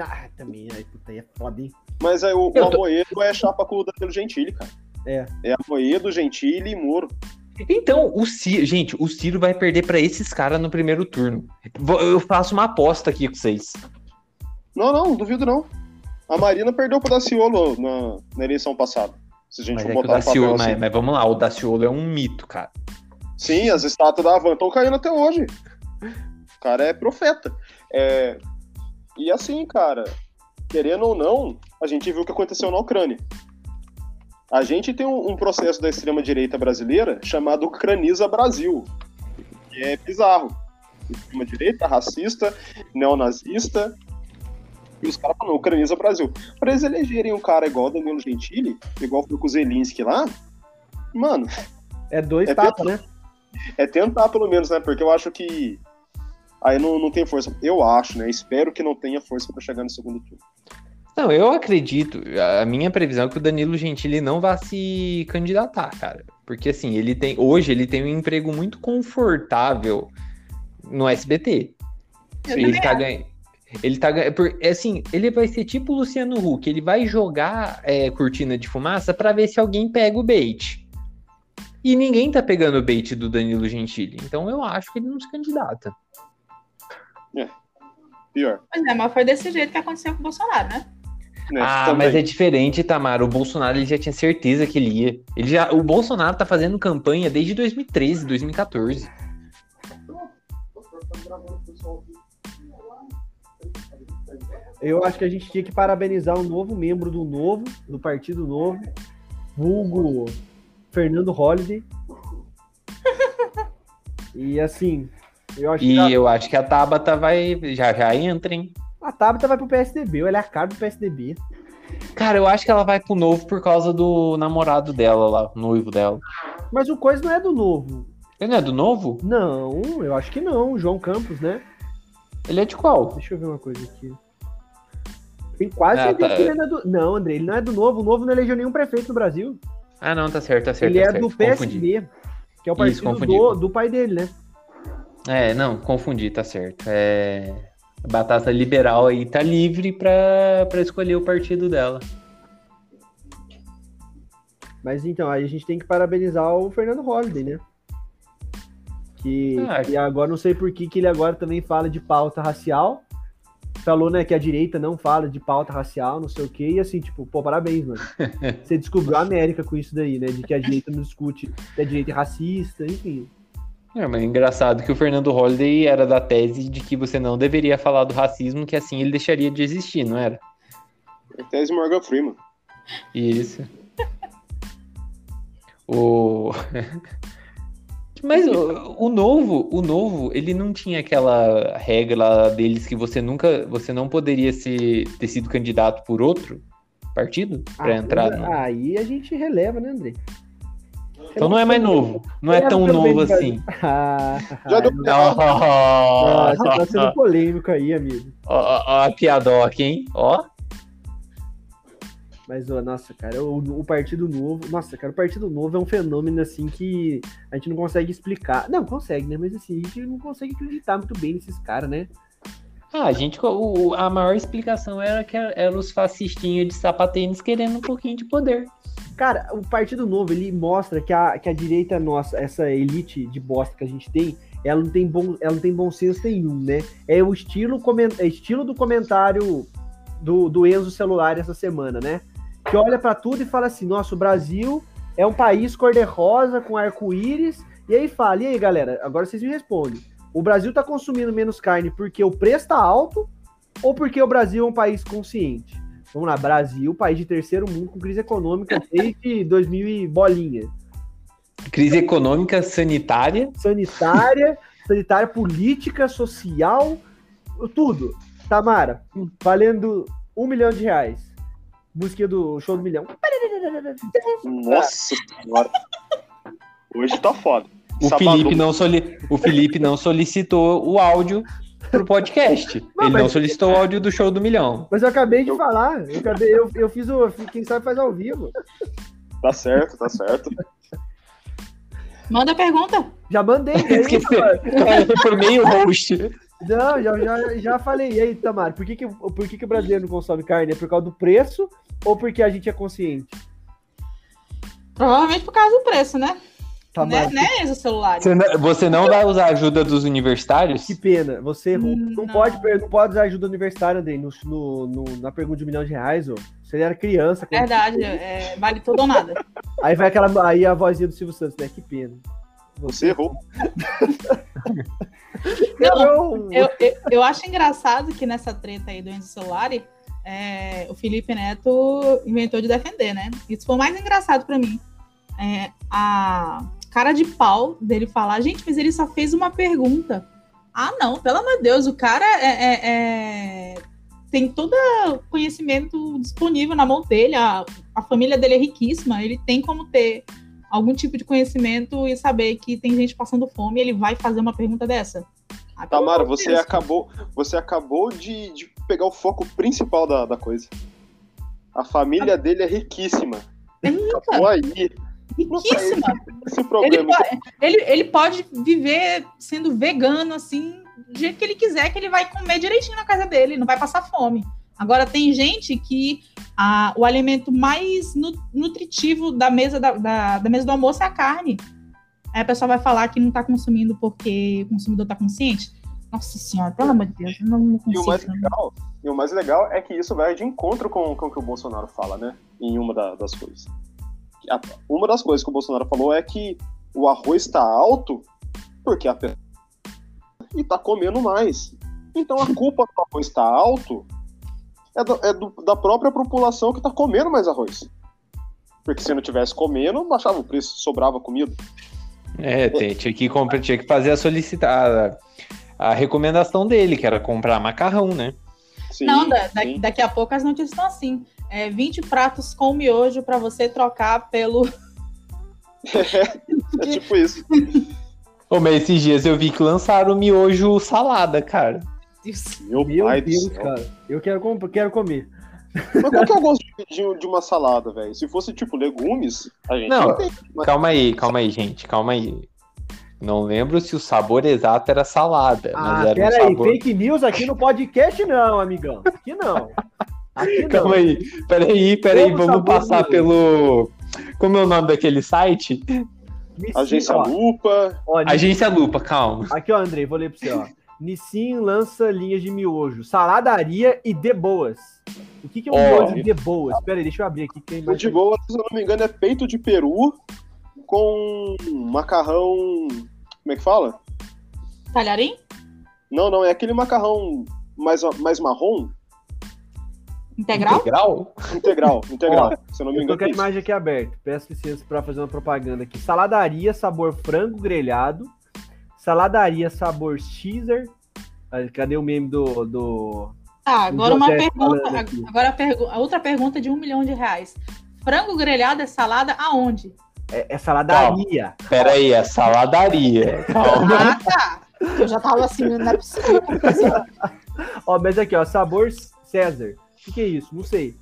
Ah, também, aí, puta, aí é foda, hein? Mas aí o, o tô- Amoedo é chapa com o Danilo Gentili, cara. É. É Amoedo, Gentili e Moro. Então, o Ciro, gente, o Ciro vai perder pra esses caras no primeiro turno. Eu faço uma aposta aqui com vocês. Não, não, duvido não. A Marina perdeu pro Daciolo na, na eleição passada. Se a gente Mas, for é o botar papel Daciolo, assim. mas, mas vamos lá, o Daciolo é um mito, cara. Sim, as estátuas da Havan estão caindo até hoje. O cara é profeta. É, E assim, cara, querendo ou não, a gente viu o que aconteceu na Ucrânia. A gente tem um, um processo da extrema-direita brasileira chamado Ucraniza Brasil. Que é bizarro. Extrema-direita, racista, neonazista. E os caras falam, Ucraniza Brasil. Pra eles elegerem um cara igual Danilo Gentili, igual foi com o Zelinski lá, mano, É dois É tapas, né? é tentar pelo menos, né? Porque eu acho que aí não, não tem força. Eu acho, né? Espero que não tenha força pra chegar no segundo turno. Não, eu acredito. A minha previsão é que o Danilo Gentili não vá se candidatar, cara. Porque assim, ele tem. Hoje ele tem um emprego muito confortável no SBT. Eu Ele tá ganhando. Ele tá ganhando. por- é Assim, ele vai ser tipo o Luciano Huck. Ele vai jogar é, cortina de fumaça pra ver se alguém pega o bait. E ninguém tá pegando o bait do Danilo Gentili. Então eu acho que ele não se candidata. Pior. Pois é, mas foi desse jeito que aconteceu com o Bolsonaro, né? Né? Ah, também. mas é diferente, Tamara. O Bolsonaro ele já tinha certeza que ele ia. Ele já, o Bolsonaro tá fazendo campanha desde 2013, 2014. Eu acho que a gente tinha que parabenizar um novo membro do Novo, do Partido Novo, vulgo Fernando Holliday. E assim, eu acho E que eu acho que a Tabata vai. Já já entra, hein? A, Tabata vai pro PSDB, olha a cara do PSDB. Cara, eu acho que ela vai pro novo por causa do namorado dela lá, o noivo dela. Mas o Coisa não é do Novo. Ele não é do novo? Não, eu acho que não. O João Campos, né? Ele é de qual? Deixa eu ver uma coisa aqui. Tem quase Ah, tá. que ele não é do. Não, André, ele não é do Novo. O Novo não elegeu nenhum prefeito no Brasil. Ah, não, tá certo, tá certo. ele tá é certo. do Confundi. PSB, que é o Isso, partido confundi. do, do pai dele, né? É, não, confundi, tá certo. É. Batata liberal aí tá livre pra, pra escolher o partido dela. Mas então, aí a gente tem que parabenizar o Fernando Holliday, né? Que, Ah, que agora não sei por que, que ele agora também fala de pauta racial. Falou, né, que a direita não fala de pauta racial, não sei o quê, e assim, tipo, pô, parabéns, mano. Você descobriu a América com isso daí, né? De que a direita não discute que a direita é racista, enfim. É, mas é engraçado que o Fernando Holliday era da tese de que você não deveria falar do racismo, que assim ele deixaria de existir, não era? É tese Morgan Freeman. Isso. O. Mas o, o novo, o novo, ele não tinha aquela regra deles que você nunca, você não poderia ser, ter sido candidato por outro partido para entrar. no- Aí a gente releva, né, André? Então não é mais novo, não é tão novo assim. Ah, Já deu ah, você tá Ó, sendo polêmico aí, amigo. ó, ó a piadoca, hein? Ó. Mas, ó, nossa, cara, o, o Partido Novo. Nossa, cara, o Partido Novo é um fenômeno assim que a gente não consegue explicar. Não, consegue, né? Mas assim, a gente não consegue acreditar muito bem nesses caras, né? Ah, a gente, o- a maior explicação era que eram os fascistinhos de sapatênis querendo um pouquinho de poder. Cara, o Partido Novo, ele mostra que a, que a direita nossa, essa elite de bosta que a gente tem, ela não tem bom, ela não tem bom senso nenhum, né? É o estilo, é estilo do comentário do, do Enzo Celular essa semana, né? Que olha pra tudo e fala assim: nossa, o Brasil é um país cor-de-rosa com arco-íris. E aí fala: e aí, galera, agora vocês me respondem. O Brasil tá consumindo menos carne porque o preço tá alto ou porque o Brasil é um país consciente? Vamos lá, Brasil, país de terceiro mundo com crise econômica desde 2000 e bolinha. Crise econômica, sanitária. Sanitária, sanitária, política, social, tudo. Tamara, valendo um milhão de reais. Música do show do milhão. Nossa senhora. Hoje tá foda. O. Felipe, não soli... o Felipe não solicitou o áudio pro podcast. Não, Ele mas- não solicitou o áudio do show do milhão. Mas eu acabei de falar. Eu, acabei, eu, eu fiz o. Quem sabe faz ao vivo. Tá certo, tá certo. Manda a pergunta. Já mandei. aí? Cara, por meio host. Não, já, já, já falei. E aí, Tamara, por que, que, por que, que o brasileiro não consome carne? É por causa do preço ou porque a gente é consciente? Provavelmente por causa do preço, né? Tamara, né, né, Enzo celular. Você não, você não vai usar a ajuda dos universitários? Que pena, você errou. Hum, não, não. Pode, não pode usar ajuda universitária, Andrei, no, no- no- na pergunta de um milhão de reais, ô. Você era criança. Verdade, é, vale tudo ou nada. Aí vai aquela. Aí a vozinha do Silvio Santos, né? Que pena. Você errou. Não, Eu- eu, eu, acho engraçado que nessa treta aí do Enzo Celulari, é, o Felipe Neto inventou de defender, né? Isso foi o mais engraçado pra mim. É, a cara de pau dele falar, gente, mas ele só fez uma pergunta. Ah, não, pelo amor de Deus, o cara é, é- é- tem todo conhecimento disponível na mão dele, a, a família dele é riquíssima, ele tem como ter algum tipo de conhecimento e saber que tem gente passando fome ele vai fazer uma pergunta dessa. Ah, Tamara, você Deus. acabou, você acabou de, de pegar o foco principal da, da coisa. A família dele é riquíssima. Acabou aí. Riquíssima. Esse Ele, problema. po- ele, ele pode viver sendo vegano, assim, do jeito que ele quiser, que ele vai comer direitinho na casa dele, não vai passar fome. Agora, tem gente que ah, o alimento mais nu- nutritivo da mesa, da, da, da mesa do almoço é a carne. Aí a pessoa vai falar que não está consumindo porque o consumidor está consciente. Nossa senhora, pelo amor de Deus, eu não, não E o mais consigo. legal, e o mais legal é que isso vai de encontro com, com o que o Bolsonaro fala, né? Em uma da- das coisas. A- Uma das coisas que o Bolsonaro falou é que o arroz está alto porque a pessoa e tá comendo mais. Então a culpa do arroz estar alto é, do- é do- da própria população que tá comendo mais arroz. Porque se não tivesse comendo, baixava o preço, sobrava comida. É, tem- tinha que, comprar, tinha que fazer a solicitar a, a recomendação dele, que era comprar macarrão, né? Sim, Não, da- da- daqui a pouco as notícias estão assim. É, 20 pratos com miojo pra você trocar pelo. É tipo isso. Ô, mas esses dias eu vi que lançaram o miojo salada, cara. Meu, Meu pai Deus, cara. Eu quero, quero comer. Mas qual que é o gosto de, de uma salada, velho? Se fosse tipo legumes, a gente Não. entende. Mas Calma aí, calma aí, gente, calma aí. Não lembro se o sabor exato era salada, Ah, mas era um pera aí. sabor. Fake news aqui no podcast não, amigão. Aqui não. Aqui não. Calma aí, peraí, peraí, Como vamos passar pelo. Como é o nome daquele site? Nissin, Agência ó, Lupa. ó, Nissin- Agência Lupa, calma. Aqui, ó, Andrei, vou ler pra você, ó. Nissin lança linhas de miojo, saladaria e de boas. O que, que é um Ó. miojo de boas? Pera aí, deixa eu abrir aqui. que Tem de boa, se eu não me engano, é peito de peru com macarrão. Como é que fala? Talharim? Não, não, é aquele macarrão mais, mais marrom, Integral? Integral? integral, integral. se eu não me Eu tô engano. com é a isso. imagem aqui aberta. Peço licença pra fazer uma propaganda aqui. Saladaria sabor frango grelhado. Saladaria sabor Caesar. Ah, Cadê o meme do. do... Tá, agora uma pergunta. Agora a, pergu- a outra pergunta de um milhão de reais. Frango grelhado é salada aonde? É, é saladaria. Peraí, é saladaria. Calma. Ah, tá. Eu já tava assim, não é possível. Ó, mas aqui, ó, sabor César. O que, que é isso? Não sei.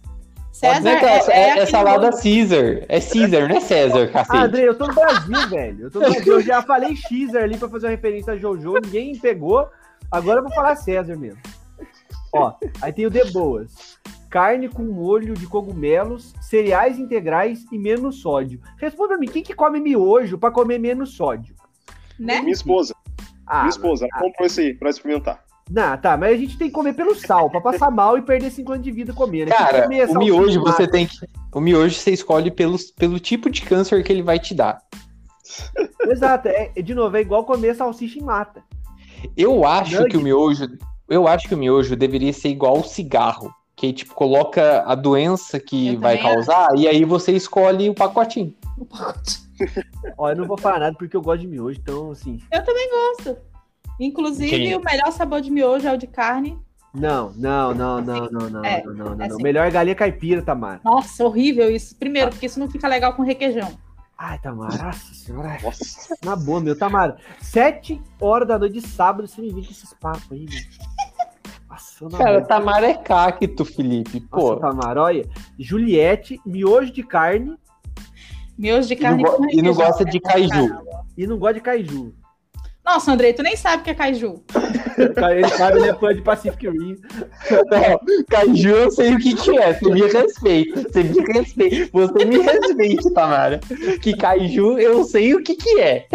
César Não é, é, Caesar, é- é aquele salada molho- Caesar. É Caesar, não é César, Ah, cacete. André, eu tô no Brasil, velho. Eu tô no Brasil. Eu já falei Caesar ali pra fazer uma referência a Jojo, ninguém pegou. Agora eu vou falar César mesmo. Ó, aí tem o de boas. Carne com molho de cogumelos, cereais integrais e menos sódio. Responda pra mim, quem que come miojo pra comer menos sódio? Né? Minha esposa, Ah, minha esposa, ela comprou esse aí pra experimentar. Não, tá, mas a gente tem que comer pelo sal, pra passar mal e perder 5 anos de vida comendo. Cara, o miojo de você tem que. O miojo você escolhe pelo, pelo tipo de câncer que ele vai te dar. Exato, é, é, de novo, é igual comer salsicha em lata. Eu acho Nugget. que o miojo. Eu acho que o miojo deveria ser igual o cigarro. Que tipo, coloca a doença que Eu vai causar e aí você escolhe o pacotinho. Ó, eu não vou falar nada porque eu gosto de miojo, então, assim, Eu também gosto. Inclusive, Quem? o melhor sabor de miojo é o de carne. Não, não, não, não, não, não, É, não, não, não, é não. assim. Melhor é galinha caipira, Tamara. Nossa, horrível isso. Primeiro, porque isso não fica legal com requeijão. Ai, Tamara, nossa senhora. Nossa. Na boa, meu, Tamara. Sete horas da noite de sábado, você me vem com esses papos aí, meu. Nossa, na Cara, boa. Tamara é cacto, Felipe. Nossa, Pô. Tamara, olha. Juliette, miojo de carne Miojo de E não, carne go- com e não gosta de caju. E não gosta de caju. Nossa, Andrei, tu nem sabe o que é caju. Ele sabe, ele é fã de Pacific Rim. Não, caju eu sei o que, que é. Você me respeita. Você me respeita. Você me respeita, Tamara. Que caju eu sei o que, que é.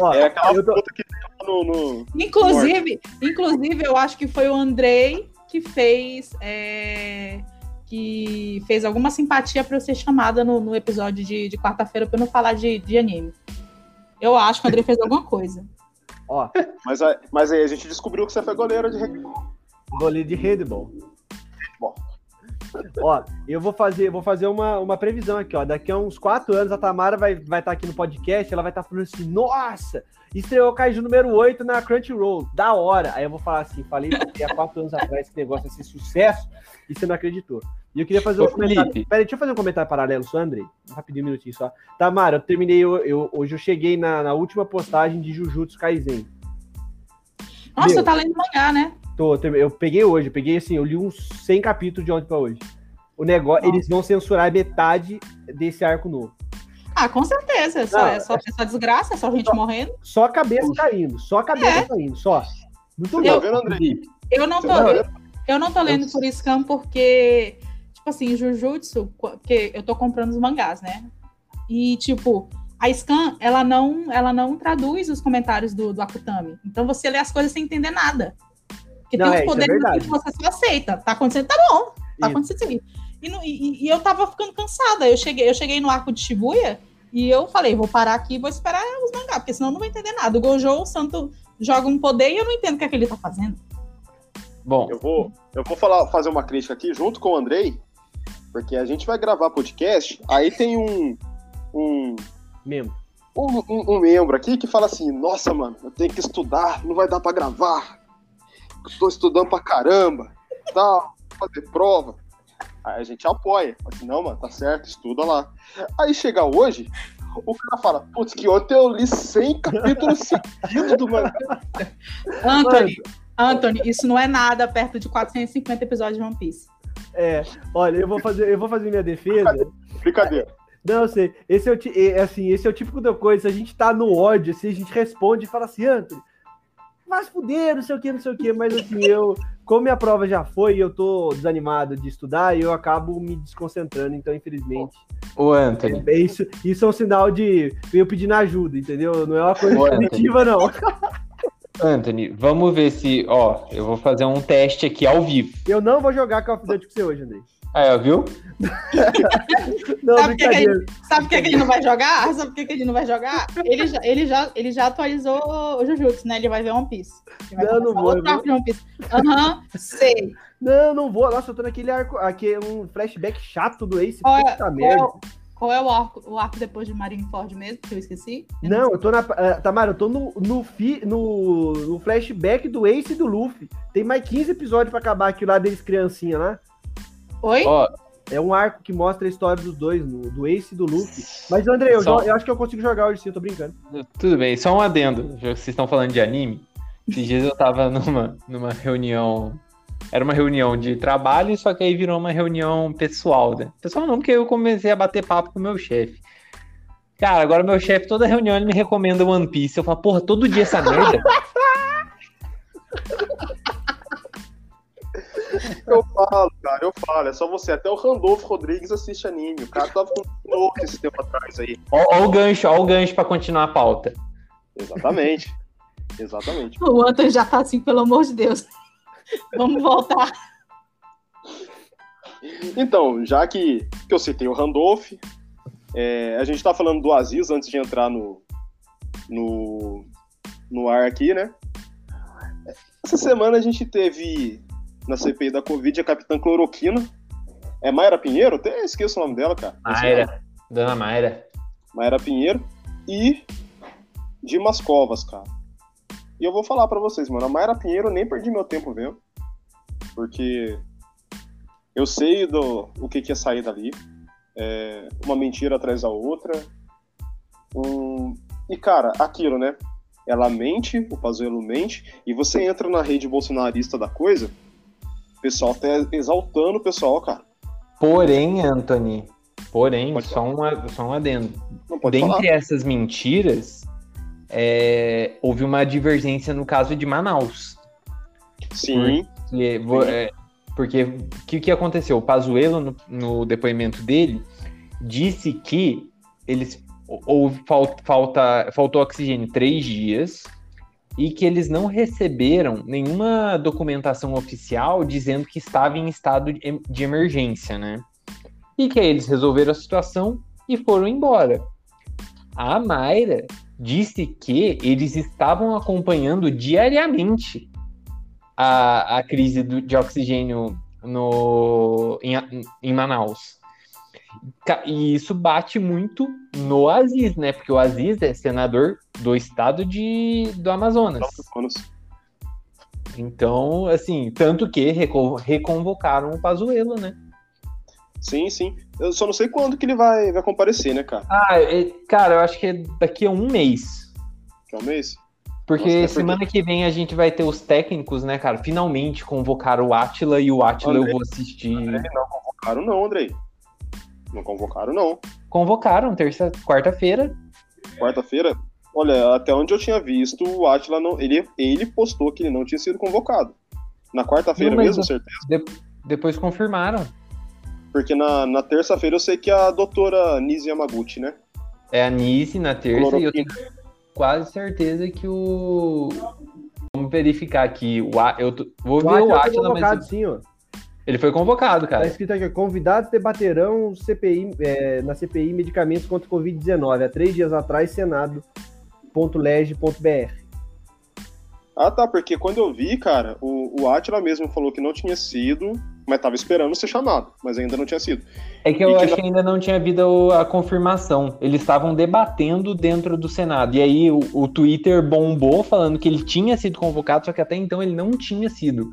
Ó, É aquela tô- que tem no, no- Inclusive, inclusive, eu acho que foi o Andrei que fez. é, que fez alguma simpatia pra eu ser chamada no, no episódio de, de quarta-feira pra eu não falar de, de anime. Eu acho que o Andrei fez alguma coisa. ó, Mas, aí- mas aí a gente descobriu que você foi goleiro de rugby. goleiro de handball. Bom. Ó, eu vou fazer, vou fazer uma, uma previsão aqui, ó. Daqui a uns quatro anos a Tamara vai estar vai tá aqui no podcast, ela vai estar falando assim, nossa, estreou o Kaiju número 8 na Crunchyroll, da hora. Aí eu vou falar assim, falei há quatro anos atrás que negócio ia ser sucesso e você não acreditou. E eu queria fazer um Ô, comentário. Felipe. Peraí, deixa eu fazer um comentário paralelo, só, Andrei. Rapidinho, um minutinho só. Tamara, eu terminei, eu, eu- hoje eu cheguei na, na última postagem de Jujutsu Kaisen. Nossa, Meu. tu tá lendo mangá, né? Tô, eu peguei hoje, eu peguei assim, eu li uns 100 capítulos de ontem pra hoje. O negócio, Nossa. eles vão censurar metade desse arco novo. Ah, com certeza. É só, Não, é só, é só desgraça, é só gente morrendo. Só a cabeça caindo, só a cabeça É. caindo, só. Muito Tá louco. vendo, André? Eu não tô, Você tá eu, eu não tô lendo por Scam porque, assim, Jujutsu, porque eu tô comprando os mangás, né? E, tipo, a Scan, ela não, ela não traduz os comentários do, do Akutami. Então você lê as coisas sem entender nada. Porque Não, tem é, uns isso é poderes verdade. que você só aceita. Tá acontecendo, tá bom. Tá acontecendo. E, e- e eu tava ficando cansada. Eu cheguei, eu cheguei no arco de Shibuya e eu falei, vou parar aqui e vou esperar os mangá, porque senão eu não vou entender nada. O Gojo, o Santo, joga um poder e eu não entendo o que é que ele tá fazendo. Bom, Eu vou, eu vou falar, fazer uma crítica aqui junto com o Andrei, porque a gente vai gravar podcast, aí tem um, um, Mesmo. um, um- um membro aqui que fala assim, nossa, mano, eu tenho que estudar, não vai dar pra gravar. Tô estudando pra caramba, tal, vou fazer prova. Aí a gente apoia. Fala assim, não, mano, tá certo, estuda lá. Aí chega hoje, o cara fala, putz, que ontem eu li 100 capítulos seguidos do mangá. Anthony, Anthony, isso não é nada perto de 450 episódios de One Piece. É, olha, eu vou fazer, eu vou fazer minha defesa. Brincadeira. Não, eu sei. Esse é o, é, assim, esse é o típico da coisa. Se a gente tá no ódio, assim, a gente responde e fala assim, Anthony, vai se fuder, não sei o que, não sei o que. Mas assim, eu, como minha prova já foi e eu tô desanimado de estudar, eu acabo me desconcentrando. Então, infelizmente, o Anthony. é isso, isso é um sinal de eu pedindo ajuda, entendeu? Não é uma coisa Ô, Anthony. positiva, não. Anthony, vamos ver se. Ó, eu vou fazer um teste aqui ao vivo. Eu não vou jogar Call of Duty com você hoje, Andrei. Aí, ó, viu? Não, Sabe brincadeira. ele, sabe que, ele não vai jogar? Sabe o que, que ele não vai jogar? Ele já, ele já, ele já atualizou o Jujutsu, né? Ele vai ver One Piece. Ele vai Não, não vou, outro eu One Piece. Aham, sei. Não, não vou. Nossa, eu tô naquele arco. Aqui é um flashback chato do Ace. Qual é, Puta merda. é, o- qual é o arco, o arco depois de Marineford mesmo, que eu esqueci? Eu Não, eu tô na. ah, Tamara, eu tô no, no, fi, no, no flashback do Ace e do Luffy. Tem mais 15 episódios pra acabar aquilo lá deles criancinha lá. Oi? Ó, É um arco que mostra a história dos dois, do Ace e do Luffy. Mas, André, eu, Só- eu acho que eu consigo jogar hoje sim, eu tô brincando. tudo bem, só um adendo. Já que vocês estão falando de anime. Esses dias eu tava numa, numa reunião. Era uma reunião de trabalho, só que aí virou uma reunião pessoal, né? Pessoal não, porque eu comecei a bater papo com o meu chefe. Cara, agora meu chefe, toda reunião, ele me recomenda One Piece. Eu falo, porra, todo dia essa merda? Eu falo, cara, eu falo. É só você. Até o Randolfo Rodrigues assiste anime. O cara tava com louco esse tempo atrás aí. Ó, ó o gancho, ó o gancho pra continuar a pauta. Exatamente. Exatamente. O Anthony já tá assim, pelo amor de Deus. Vamos voltar. Então, já que, que eu citei o Randolph, é, a gente tá falando do Aziz antes de entrar no, no, no ar aqui, né? Essa semana a gente teve na CPI da Covid a Capitã Cloroquina. É Mayra Pinheiro? Até esqueço o nome dela, cara. Mayra, dona Mayra. Mayra Pinheiro e Dimas Covas, cara. E eu vou falar pra vocês, mano, a Mayra Pinheiro eu nem perdi meu tempo vendo, porque eu sei do o que, que ia sair dali, é, uma mentira atrás da outra, um... e cara, aquilo, né? Ela mente, o Pazuello mente, e você entra na rede bolsonarista da coisa, o pessoal tá exaltando o pessoal, cara. Porém, Anthony, porém, só um, a- só um adendo. Dentre falar. essas mentiras, é, houve uma divergência no caso de Manaus. Sim, Que vo- é, porque o que, que aconteceu? O Pazuello, no, no depoimento dele, disse que eles houve fal- falta, faltou oxigênio três dias e que eles não receberam nenhuma documentação oficial dizendo que estava em estado de emergência, né? E que aí eles resolveram a situação e foram embora. A Mayra disse que eles estavam acompanhando diariamente a, a crise do- de oxigênio no, em, em Manaus. E isso bate muito no Aziz, né? Porque o Aziz é senador do estado de, do Amazonas. Então, assim, tanto que reco- reconvocaram o Pazuello, né? Sim, sim. Eu só não sei quando que ele vai, vai comparecer, né, cara? Ah, é- cara, eu acho que é daqui a um mês. Que é um mês? Porque Nossa, é semana que vem a gente vai ter os técnicos, né, cara? Finalmente convocaram o Atila e o Atila eu vou assistir. Não convocaram, não, Andrei. Não convocaram, não. Convocaram, terça, quarta-feira. Quarta-feira, olha, até onde eu tinha visto, o Atila não. Ele, ele postou que ele não tinha sido convocado. Na quarta-feira mesmo, certeza. De- depois confirmaram. Porque na, na terça-feira eu sei que a doutora Nise Yamaguchi, né? É a Nice na terça e eu tenho quase certeza que o. Vamos verificar aqui. O A... eu tô- vou ver o Atila foi Atila, convocado mas sim, ó. ele foi convocado, Tá cara. escrito aqui, ó, convidados debaterão CPI, é, na CPI medicamentos contra o Covid-19. Há três dias atrás, senado.leg.br. Ah, tá, porque quando eu vi, cara, o, o Atila mesmo falou que não tinha sido, mas tava esperando ser chamado, mas ainda não tinha sido. É que eu E que acho não- que ainda não tinha havido a confirmação. Eles estavam debatendo dentro do Senado. E aí o, o Twitter bombou falando que ele tinha sido convocado, só que até então ele não tinha sido.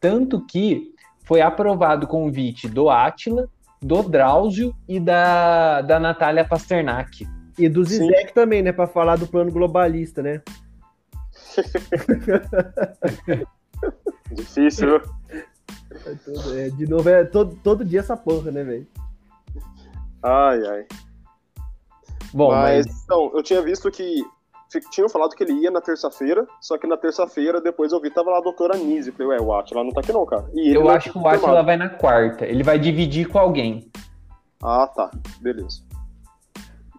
Tanto que foi aprovado o convite do Atila, do Drauzio e da, da Natália Pasternak. E do Sim. Zizek também, né? Pra falar do plano globalista, né? Difícil? É todo- é, de novo, é todo, todo dia essa porra, né, velho? Ai, ai. Bom, mas, mas, então, eu tinha visto que tinham falado que ele ia na terça-feira, só que na terça-feira, depois eu vi, tava lá a doutora Nise. Falei, ué, o Atila não tá aqui não, cara. E ele eu não acho que o Atila vai na quarta. Ele vai dividir com alguém. Ah, tá. Beleza.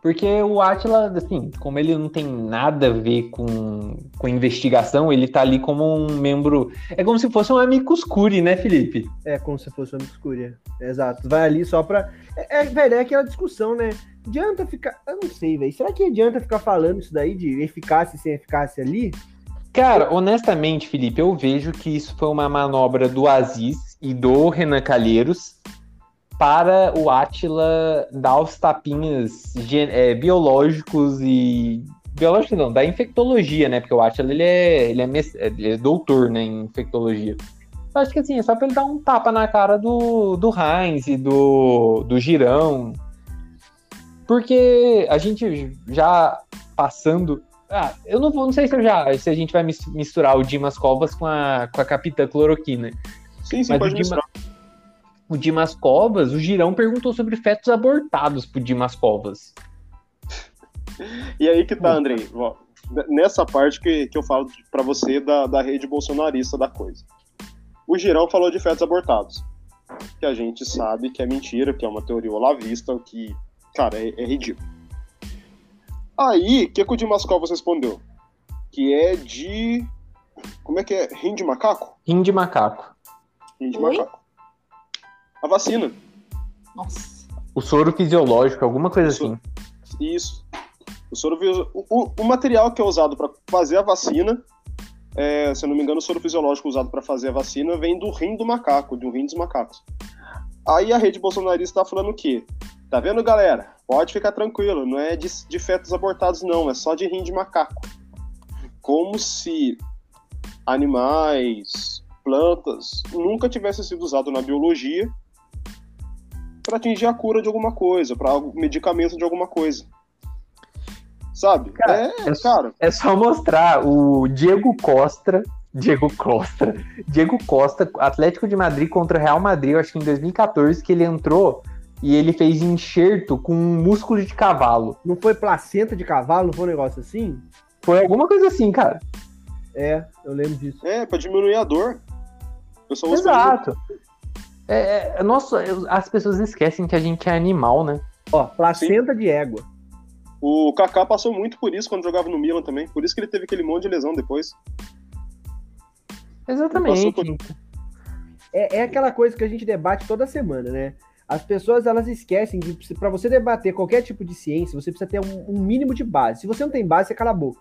Porque o Atila, assim, como ele não tem nada a ver com, com investigação, ele tá ali como um membro. É como se fosse um amicus curi, né, Felipe? É, como se fosse uma escuria. Exato. Vai ali só pra. É, é, velho, é aquela discussão, né? Adianta ficar. Eu não sei, velho. Será que adianta ficar falando isso daí de eficácia e sem eficácia ali? Cara, honestamente, Felipe, eu vejo que isso foi uma manobra do Aziz e do Renan Calheiros para o Atila dar os tapinhas é, biológicos e. Biológico não, da infectologia, né? Porque o Atila ele é, ele é, mes- ele é doutor né, em infectologia. Eu acho que assim, é só pra ele dar um tapa na cara do, do Heinz e do, do Girão. Porque a gente já passando. Ah, eu não, vou- não sei se, já, se a gente vai mis- misturar o Dimas Covas com a, com a Capitã Cloroquina. Sim, sim, Mas pode o Dima- misturar. O Dimas Covas, o Girão perguntou sobre fetos abortados pro Dimas Covas. E aí que tá, Andrei. ó, Nessa parte que, que eu falo pra você da, da rede bolsonarista da coisa. O Girão falou de fetos abortados. Que a gente sabe que é mentira, que é uma teoria olavista, que, cara, é, é ridículo. Aí, o que, que o Dimas Covas respondeu? Que é de. Como é que é? Rim de macaco? Rim de macaco. Rim de Oi? macaco. A vacina. Nossa. O soro fisiológico, alguma coisa assim. Isso. O, soro, o, o- o material que é usado para fazer a vacina, é, se eu não me engano, o soro fisiológico usado para fazer a vacina vem do rim do macaco, do rim dos macacos. Aí a rede bolsonarista tá falando o quê? Tá vendo, galera? Pode ficar tranquilo, não é de, de fetos abortados, não, é só de rim de macaco. Como se animais, plantas, nunca tivessem sido usados na biologia para atingir a cura de alguma coisa, para medicamento de alguma coisa. Sabe? Cara, é, é- cara. É só mostrar o Diego Costa. Diego Costa. Diego Costa, Atlético de Madrid contra Real Madrid, eu acho que em 2014, que ele entrou e ele fez enxerto com um músculo de cavalo. Não foi placenta de cavalo? Não foi um negócio assim? Foi alguma coisa assim, cara. É, eu lembro disso. É, pra diminuir a dor. Exato. É, é, nossa, eu- as pessoas esquecem que a gente é animal, né? Ó, placenta de égua. O Kaká passou muito por isso quando jogava no Milan também. Por isso que ele teve aquele monte de lesão depois. Exatamente. Passou É, é aquela coisa que a gente debate toda semana, né? As pessoas elas esquecem que para você debater qualquer tipo de ciência, você precisa ter um, um mínimo de base. Se você não tem base, você cala a boca.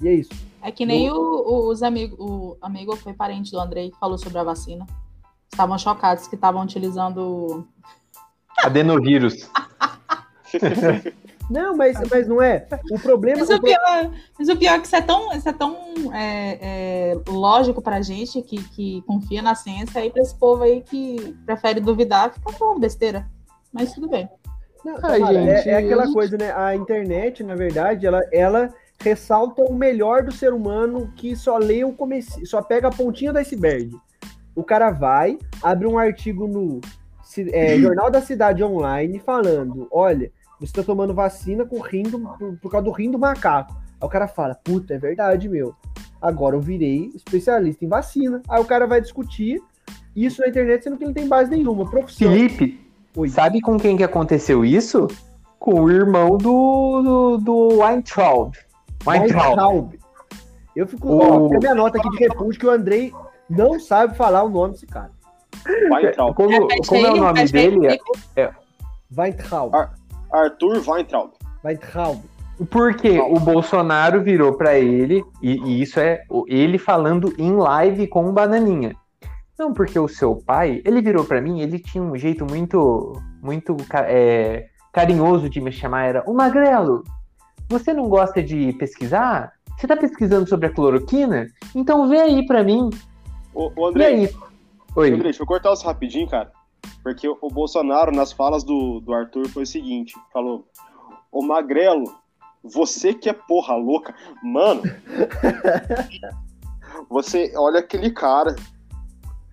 E é isso. É que nem o, o- os amigos, o amigo foi parente do Andrei que falou sobre a vacina. Estavam chocados que estavam utilizando. Adenovírus. Não, mas, mas não é. O problema Mas o o pro- pior, mas o pior é que isso é tão, isso é tão é, é, lógico pra gente que, que confia na ciência, aí pra esse povo aí que prefere duvidar, fica falando besteira. Mas tudo bem. Não, Ai, cara, é- gente, é, aquela a gente- coisa, né? A internet, na verdade, ela, ela ressalta o melhor do ser humano que só lê o começo, só pega a pontinha do iceberg. O cara vai, abre um artigo no é, Jornal da Cidade Online falando: olha, você tá tomando vacina com rim do- por, por causa do rim do macaco. Aí o cara fala, puta, é verdade, meu. Agora eu virei especialista em vacina. Aí o cara vai discutir isso na internet, sendo que não tem base nenhuma. Profissão. Felipe, Oi. sabe com quem que aconteceu isso? com o irmão do, do, do Weintraub. Weintraub. Weintraub. Eu fico. O- Ó, minha nota aqui de repúdio que o Andrei não sabe falar o nome desse cara. Weintraub. Como, Repete como é o nome repete aí, dele? Nico. Weintraub. Ah. Arthur Weintraub. Weintraub. Porque o Bolsonaro virou pra ele, e, e isso é ele falando em live com o Bananinha. Não, porque o seu pai, ele virou pra mim, ele tinha um jeito muito, muito é, carinhoso de me chamar, era, o Magrelo, você não gosta de pesquisar? Você tá pesquisando sobre a cloroquina? Então vê aí pra mim, Ô, ô vê André, aí. Oi, André, deixa eu cortar você rapidinho, cara. Porque o o Bolsonaro, nas falas do, do Arthur, foi o seguinte: falou, Ô Magrelo, você que é porra louca. Mano, você olha aquele cara,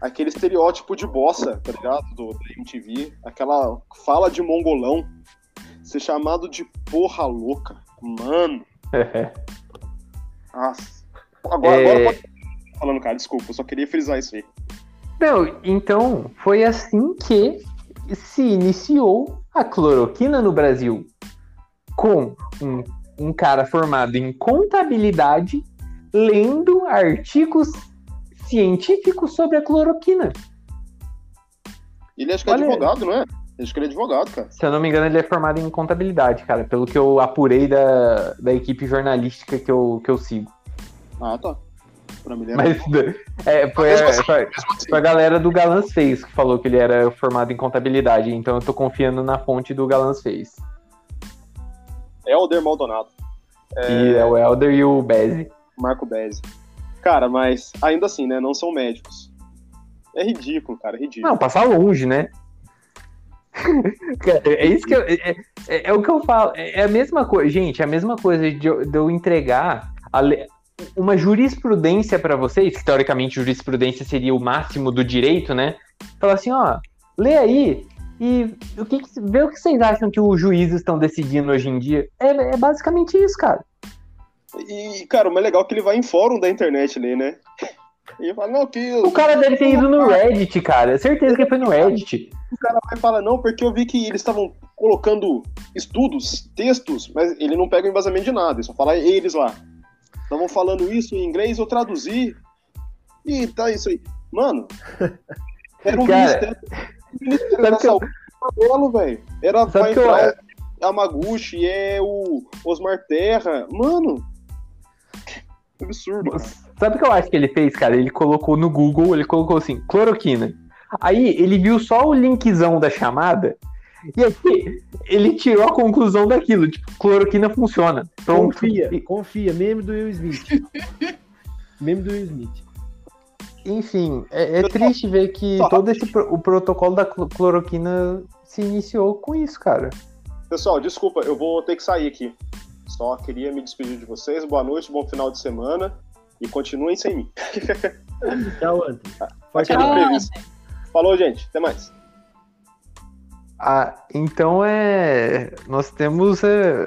aquele estereótipo de bossa, tá ligado? Do, da MTV, aquela fala de mongolão, ser chamado de porra louca. Mano, nossa. Agora, É. agora pode falando, cara, desculpa, eu só queria frisar isso aí. Não, então foi assim que se iniciou a cloroquina no Brasil. Com um, um cara formado em contabilidade lendo artigos científicos sobre a cloroquina. Ele acho que é Olha- advogado, não é? Acho que ele é advogado, cara. Se eu não me engano, ele é formado em contabilidade, cara, pelo que eu apurei da, da equipe jornalística que eu, que eu sigo. Ah, tá. Pra é Mas é, foi, a, assim, foi, assim. foi a galera do Galãs Fez que falou que ele era formado em contabilidade, então eu tô confiando na fonte do Galãs Fez. Helder Maldonado, E é o Elder e o Bezzi. Marco Bezzi. Cara, mas ainda assim, né? Não são médicos. É ridículo, cara, é ridículo. Não, passar longe, né? É isso que eu, é, é- é o que eu falo. É a mesma coisa, gente, é a mesma coisa de eu, de eu entregar a le- uma jurisprudência pra vocês, que teoricamente jurisprudência seria o máximo do direito, né? Falar assim, ó, lê aí e o que, que- vê o que vocês acham que os juízes estão decidindo hoje em dia. É, é basicamente isso, cara. E, cara, o mais legal é que ele vai em fórum da internet ali, né? E fala, não, que. O cara deve ter ido no Reddit, cara. Certeza que foi no Reddit. O cara vai falar, não, porque eu vi que eles estavam colocando estudos, textos, mas ele não pega o embasamento de nada, ele só fala eles lá. Estavam falando isso em inglês, eu traduzi. E tá isso aí. Mano, era um Cara, ministério, da eu- velho. Era vai eu- entrar o Yamaguchi, é o Osmar Terra. Mano, absurdo, cara. Sabe o que eu acho que ele fez, cara? Ele colocou no Google, ele colocou assim, cloroquina. Aí ele viu só o linkzão da chamada e aí ele tirou a conclusão daquilo, tipo, cloroquina funciona. Pronto. Confia, E- confia. Meme do Will Smith. Meme do Will Smith. Enfim, é, é triste ver que Só- todo esse pro- o protocolo da clo- cloroquina se iniciou com isso, cara. Pessoal, desculpa, eu vou ter que sair aqui. Só queria me despedir de vocês. Boa noite, bom final de semana. E continuem sem mim. Tchau, previsto. Falou, gente. Até mais. Ah, então é. Nós temos é,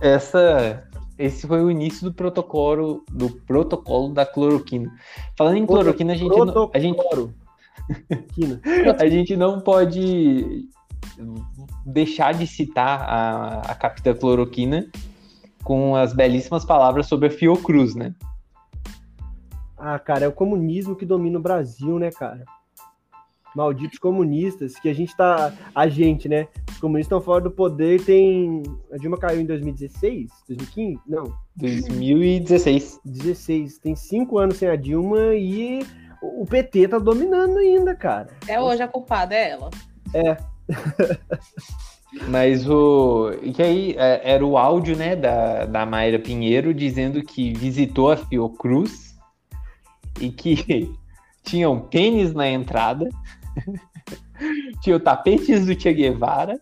essa. Esse foi o início do protocolo do protocolo da cloroquina. Falando em cloroquina, a gente, não, a gente, a gente não pode deixar de citar a, a capitã cloroquina com as belíssimas palavras sobre a Fiocruz, né? Ah, cara, é o comunismo que domina o Brasil, né, cara? Malditos comunistas, que a gente tá. A gente, né? Os comunistas estão fora do poder, tem. A Dilma caiu em 2016? 2015? Não, 2016. 16. Tem cinco anos sem a Dilma e o PT tá dominando ainda, cara. Até hoje a culpada é ela. Mas o. E que aí é, era o áudio, né, da, da Mayra Pinheiro dizendo que visitou a Fiocruz e que tinham pênis na entrada, tinham tapetes do Che Guevara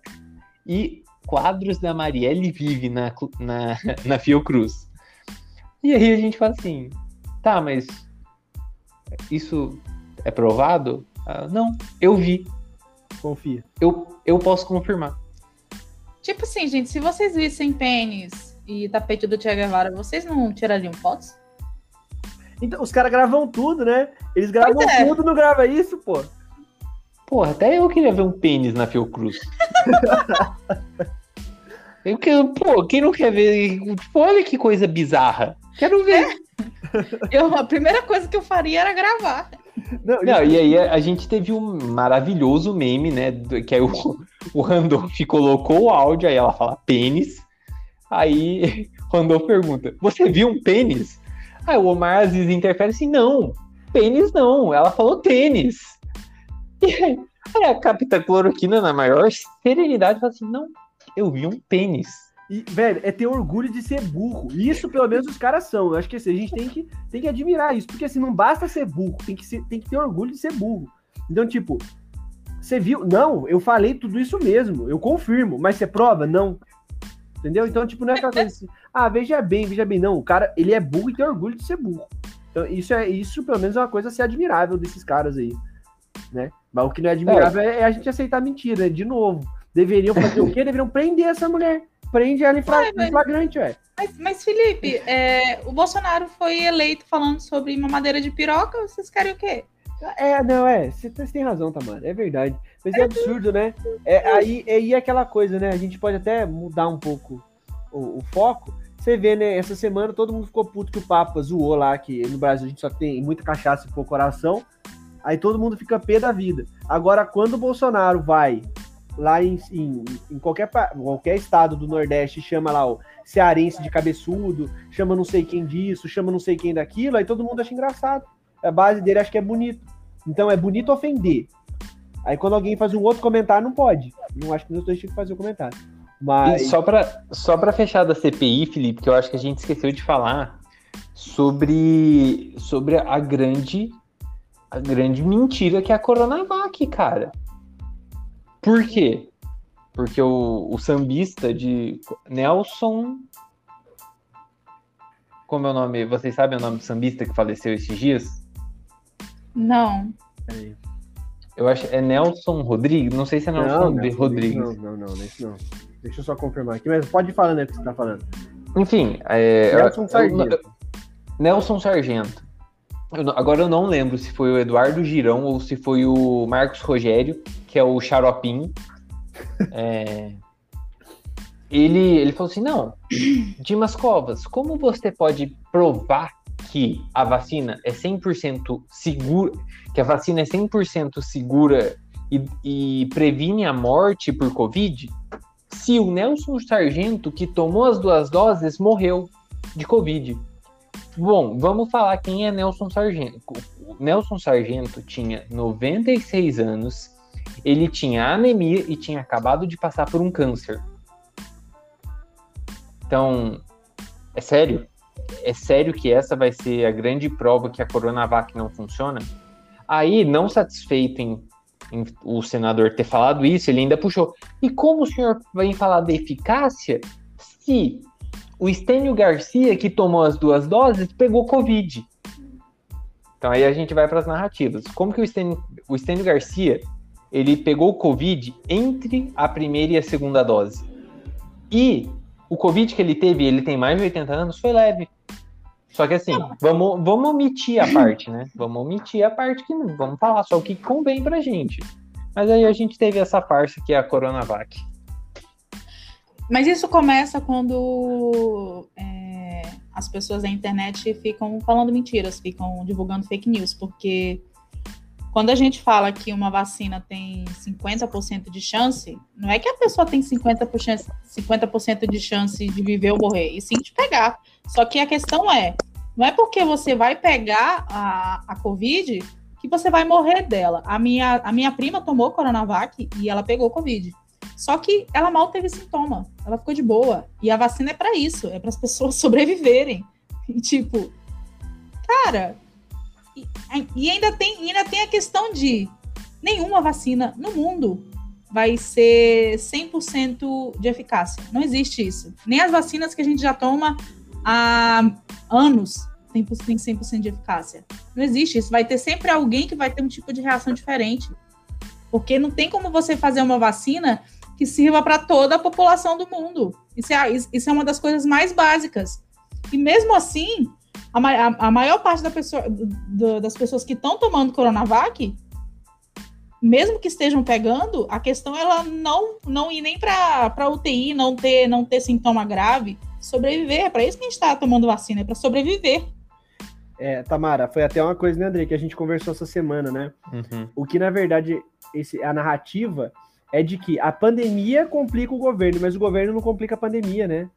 e quadros da Marielle Vive na, na, na Fiocruz. E aí a gente fala assim, tá, mas isso é provado? Ah, não, eu vi, Confia. eu, eu posso confirmar. Tipo assim, gente, se vocês vissem pênis e tapete do Che Guevara, vocês não tirariam fotos? Então, os caras gravam tudo, né? Eles gravam é. tudo, não grava isso, pô. Porra, até eu queria ver um pênis na Fiocruz. Eu, que- pô, quem não quer ver? Tipo, olha que coisa bizarra. Quero ver. Eu, a primeira coisa que eu faria era gravar. Não, Não, e aí a, a gente teve um maravilhoso meme, né? Que é o, o Randolph colocou o áudio, aí ela fala pênis. Aí o Randolph pergunta: Você viu um pênis? Aí o Omar Aziz interfere assim: Não, pênis não. Ela falou tênis. E aí, aí a Capitã Cloroquina, na maior serenidade, fala assim: Não, eu vi um pênis. E, velho, é ter orgulho de ser burro. Isso, pelo menos, os caras são. Eu acho que assim, a gente tem que, tem que admirar isso. Porque assim, não basta ser burro, tem que, ser, tem que ter orgulho de ser burro. Então, tipo, você viu? Não, eu falei tudo isso mesmo. Eu confirmo. Mas você prova? Não. Entendeu? Então, tipo, não é aquela coisa assim, ah, veja bem, veja bem. Não, o cara, ele é burro e tem orgulho de ser burro. Então, isso, é, isso pelo menos, é uma coisa a ser admirável desses caras aí. Né? Mas o que não é admirável é, é a gente aceitar mentira? De novo. Deveriam fazer o quê? Deveriam prender essa mulher. Prende ela em, Ai, em mas- flagrante, ué. Mas, mas, Felipe, é, o Bolsonaro foi eleito falando sobre mamadeira de piroca. Vocês querem o quê? É, não, é. Você tem- razão, Tamara. É verdade. Mas é absurdo, né? É, aí, aí é aquela coisa, né? A gente pode até mudar um pouco o, o foco. Você vê, né? Essa semana todo mundo ficou puto que o Papa zoou lá, que no Brasil a gente só tem muita cachaça e pouco coração. Aí todo mundo fica pé da vida. Agora, quando o Bolsonaro vai lá em, em, em qualquer, qualquer estado do Nordeste chama lá o cearense de cabeçudo, chama não sei quem disso, chama não sei quem daquilo, aí todo mundo acha engraçado. A base dele acha que é bonito. Então é bonito ofender. Aí quando alguém faz um outro comentário, não pode. Não acho que os dois tinham que fazer o comentário. Mas. E só pra, só pra fechar da CPI, Felipe, que eu acho que a gente esqueceu de falar sobre, sobre a grande a grande mentira que é a Coronavac, cara. Por quê? Porque o, o sambista de Nelson. Como é o nome? Vocês sabem o nome do sambista que faleceu esses dias? Não. Eu acho é Nelson Rodrigues. Não sei se é Nelson não, Rodrigues. Não, não, não, não, esse não. Deixa eu só confirmar aqui, mas pode ir falando aí o que você tá falando. Enfim, é, Nelson eu- Sargento. Nelson Sargento. Eu agora eu não lembro se foi o Eduardo Girão ou se foi o Marcos Rogério, que é o Xaropim. É, Ele, ele falou assim: não, Dimas Covas, como você pode provar que a vacina é 100% segura, que a vacina é 100% segura e, e previne a morte por Covid, se o Nelson Sargento, que tomou as duas doses, morreu de Covid? Bom, vamos falar quem é Nelson Sargento. Nelson Sargento tinha 96 anos, ele tinha anemia e tinha acabado de passar por um câncer. Então, é sério? É sério que essa vai ser a grande prova que a Coronavac não funciona? Aí, não satisfeito em, em o senador ter falado isso, ele ainda puxou. E como o senhor vem falar da eficácia se o Estênio Garcia, que tomou as duas doses, pegou Covid? Então aí a gente vai para as narrativas. Como que o Estênio, o Estênio Garcia ele pegou Covid entre a primeira e a segunda dose? E o Covid que ele teve, ele tem mais de 80 anos, foi leve. Só que assim, vamos, vamos omitir a parte, né? Vamos omitir a parte que não. Vamos falar só o que convém pra gente. Mas aí a gente teve essa farsa que é a Coronavac. Mas isso começa quando é, as pessoas da internet ficam falando mentiras, ficam divulgando fake news, porque quando a gente fala que uma vacina tem 50% de chance, não é que a pessoa tem 50%, 50 de chance de viver ou morrer, e sim de pegar. Só que a questão é, não é porque você vai pegar a, a Covid que você vai morrer dela. A minha, a minha prima tomou Coronavac e ela pegou Covid. Só que ela mal teve sintoma, ela ficou de boa. E a vacina é para isso, é para as pessoas sobreviverem. E tipo, cara, e, e ainda tem, ainda tem a questão de nenhuma vacina no mundo vai ser 100% de eficácia. Não existe isso. Nem as vacinas que a gente já toma há anos tem 100% de eficácia. Não existe isso. Vai ter sempre alguém que vai ter um tipo de reação diferente. Porque não tem como você fazer uma vacina que sirva para toda a população do mundo. Isso é, isso é uma das coisas mais básicas. E mesmo assim, a, a, a maior parte da pessoa, do, das pessoas que estão tomando Coronavac mesmo que estejam pegando, a questão é ela não, não ir nem para UTI, não ter, não ter sintoma grave, sobreviver. É para isso que a gente está tomando vacina, é para sobreviver. É, Tamara, foi até uma coisa, né, André, que a gente conversou essa semana, né? Uhum. O que, na verdade, esse, a narrativa é de que a pandemia complica o governo, mas o governo não complica a pandemia, né?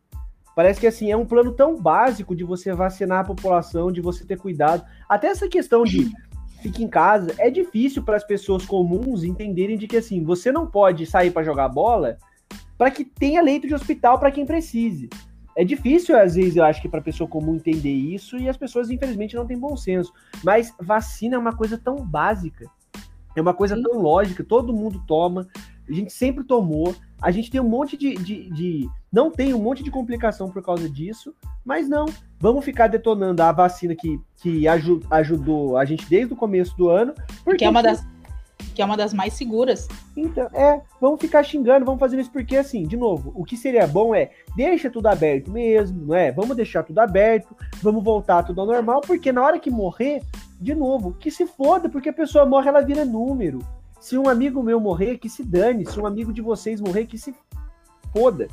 Parece que assim é um plano tão básico de você vacinar a população, de você ter cuidado. Até essa questão de fique em casa é difícil para as pessoas comuns entenderem de que assim você não pode sair para jogar bola para que tenha leito de hospital para quem precise. É difícil, às vezes, eu acho que para a pessoa comum entender isso e as pessoas, infelizmente, não têm bom senso. Mas vacina é uma coisa tão básica, é uma coisa tão lógica, todo mundo toma, a gente sempre tomou, a gente tem um monte de, de, de, Não tem um monte de complicação por causa disso, mas não. Vamos ficar detonando a vacina que, que ajudou a gente desde o começo do ano. Porque é uma das que é uma das mais seguras. Então, é, vamos ficar xingando, vamos fazendo isso porque, assim, de novo, o que seria bom é deixa tudo aberto mesmo, não é? Vamos deixar tudo aberto, vamos voltar tudo ao normal, porque na hora que morrer, de novo, que se foda, porque a pessoa morre, ela vira número. Se um amigo meu morrer, que se dane. Se um amigo de vocês morrer, que se foda.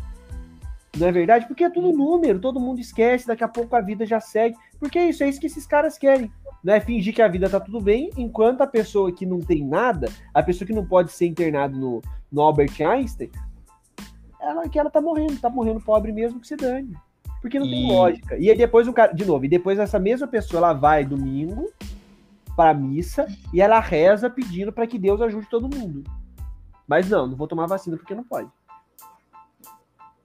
Não é verdade? Porque é tudo número, todo mundo esquece, daqui a pouco a vida já segue. Porque é isso, é isso que esses caras querem né, fingir que a vida tá tudo bem, enquanto a pessoa que não tem nada, a pessoa que não pode ser internada no, no Albert Einstein, ela que ela tá morrendo, tá morrendo pobre mesmo que se dane. Porque não e... tem lógica. E aí depois o cara, de novo, e depois essa mesma pessoa ela vai domingo para missa e ela reza pedindo para que Deus ajude todo mundo. Mas não, não vou tomar vacina porque não pode.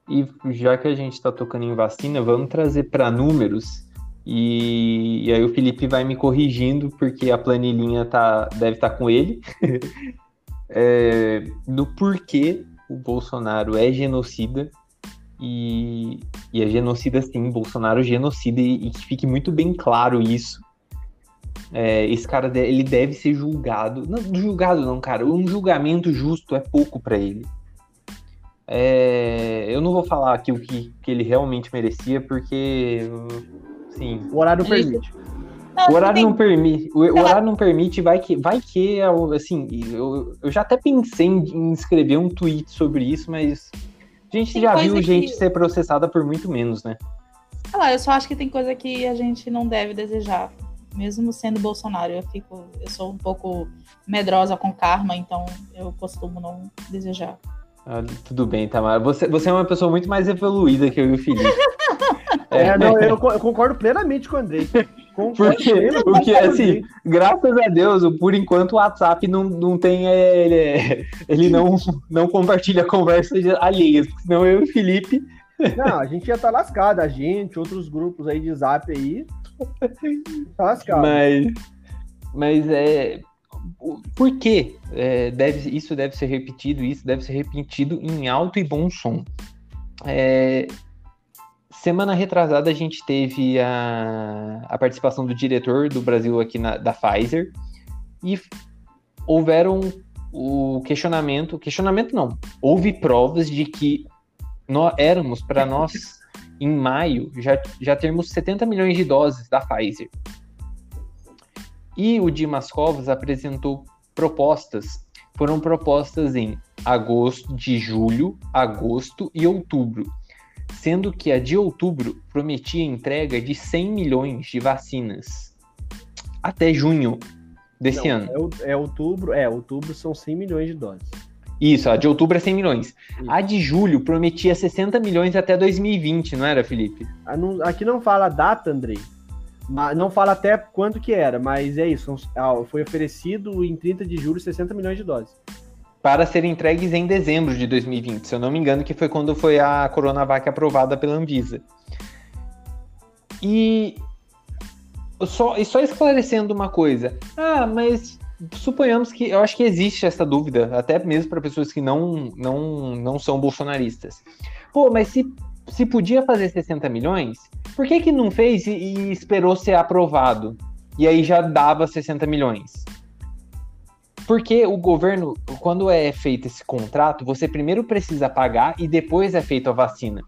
E já que a gente está tocando em vacina, vamos trazer para números e, e, aí o Felipe vai me corrigindo, porque a planilhinha tá, deve estar tá com ele, é, do porquê o Bolsonaro é genocida. E, e é genocida sim, Bolsonaro é genocida, e, e que fique muito bem claro isso. É, esse cara ele deve ser julgado. Não, julgado não, cara. Um julgamento justo é pouco para ele. É, eu não vou falar aqui o que, que ele realmente merecia, porque Sim. O horário permite. Não, o horário tem... não permite. O, o, horário não permite, vai que, vai que assim, eu, eu já até pensei em escrever um tweet sobre isso, mas a gente tem já viu que... gente ser processada por muito menos, né? Ah, eu só acho que tem coisa que a gente não deve desejar, mesmo sendo Bolsonaro. Eu fico, eu sou um pouco medrosa com karma, então eu costumo não desejar. Ah, tudo bem, Tamara. Você, você é uma pessoa muito mais evoluída que eu e o Felipe. É, não, eu, eu, concordo plenamente com o Andrei. Porque, porque assim, graças a Deus, por enquanto o WhatsApp não, não tem. É, ele, ele não, não compartilha conversas alheias, senão eu e o Felipe. Não, a gente ia estar tá lascado, a gente, outros grupos aí de zap aí. Tá lascado. Mas, mas é. Por que é, deve, isso deve ser repetido? Isso deve ser repetido em alto e bom som. É, Semana retrasada a gente teve a, a participação do diretor do Brasil aqui na, da Pfizer e houveram o questionamento, questionamento não, houve provas de que nós éramos para nós em maio já, já termos 70 milhões de doses da Pfizer. E o Dimas Covas apresentou propostas, foram propostas em agosto, de julho, agosto e outubro sendo que a de outubro prometia entrega de 100 milhões de vacinas até junho desse Não, ano. É, é, outubro, é, outubro são 100 milhões de doses. Isso, a de outubro é 100 milhões. Isso. A de julho prometia 60 milhões até 2020, não era, Felipe? Aqui não fala data, Andrei. Não fala até quanto que era, mas é isso. Foi oferecido em 30 de julho 60 milhões de doses para serem entregues em dezembro de 2020, se eu não me engano, que foi quando foi a Coronavac aprovada pela Anvisa. E só, e só esclarecendo uma coisa. Ah, mas suponhamos que eu acho que existe essa dúvida, até mesmo para pessoas que não, não, não são bolsonaristas. Pô, mas se, se podia fazer 60 milhões, por que, que não fez e, e esperou ser aprovado? E aí já dava 60 milhões. Porque o governo, quando é feito esse contrato, você primeiro precisa pagar e depois é feita a vacina.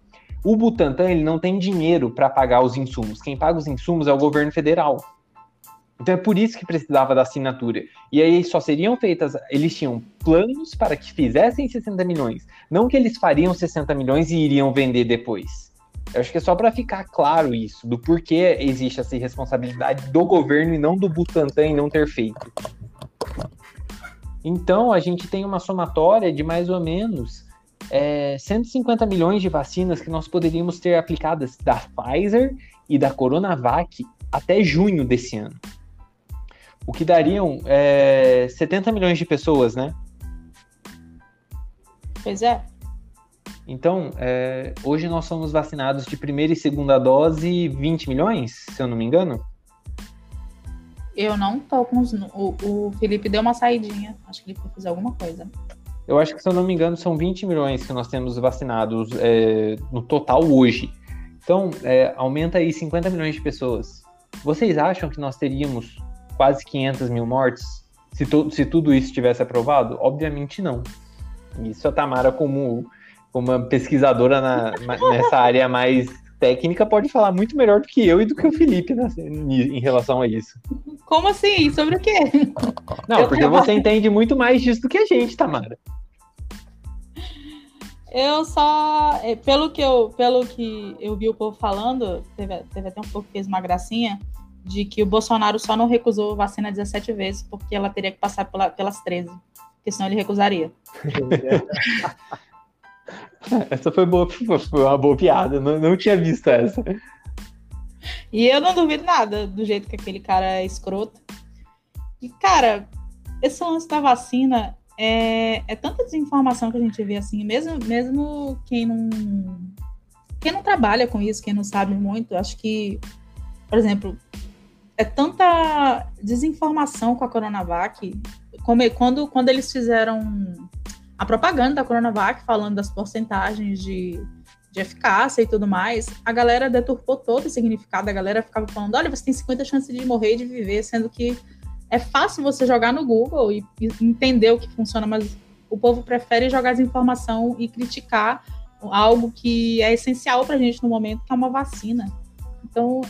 O Butantan ele não tem dinheiro para pagar os insumos. Quem paga os insumos é o governo federal. Então é por isso que precisava da assinatura. E aí só seriam feitas, eles tinham planos para que fizessem 60 milhões, não que eles fariam 60 milhões e iriam vender depois. Eu acho que é só para ficar claro isso, do porquê existe essa responsabilidade do governo e não do Butantan em não ter feito. Então a gente tem uma somatória de mais ou menos é, 150 milhões de vacinas que nós poderíamos ter aplicadas da Pfizer e da Coronavac até junho desse ano. O que dariam é, 70 milhões de pessoas, né? Pois é. Então, é, hoje nós somos vacinados de primeira e segunda dose 20 milhões, se eu não me engano. Eu não tô com os. O, o Felipe deu uma saidinha. Acho que ele foi fazer alguma coisa. Eu acho que, se eu não me engano, são 20 milhões que nós temos vacinados é, no total hoje. Então, é, aumenta aí 50 milhões de pessoas. Vocês acham que nós teríamos quase 500 mil mortes se, se tudo isso tivesse aprovado? Obviamente não. Isso a Tamara, como, como uma pesquisadora na, nessa área mais técnica, pode falar muito melhor do que eu e do que o Felipe né, em relação a isso. Como assim? Sobre o quê? Não, eu porque você entende muito mais disso do que a gente, Tamara. Eu só, é, pelo que eu, pelo que eu vi o povo falando, teve, teve até um pouco que fez uma gracinha de que o Bolsonaro só não recusou vacina 17 vezes porque ela teria que passar pela, pelas 13, porque senão ele recusaria. essa foi, boa, foi uma boa piada, não, não tinha visto essa. E eu não duvido nada do jeito que aquele cara é escroto. E, cara, esse lance da vacina é, é tanta desinformação que a gente vê assim, mesmo, mesmo quem não. Quem não trabalha com isso, quem não sabe muito, acho que, por exemplo, é tanta desinformação com a Coronavac. Como, quando, quando eles fizeram a propaganda da Coronavac, falando das porcentagens de, de eficácia e tudo mais, a galera deturpou todo o significado. A galera ficava falando: olha, você tem 50 chances de morrer e de viver, sendo que é fácil você jogar no Google e, e entender o que funciona, mas o povo prefere jogar desinformação e criticar algo que é essencial para a gente no momento, que é uma vacina. Então,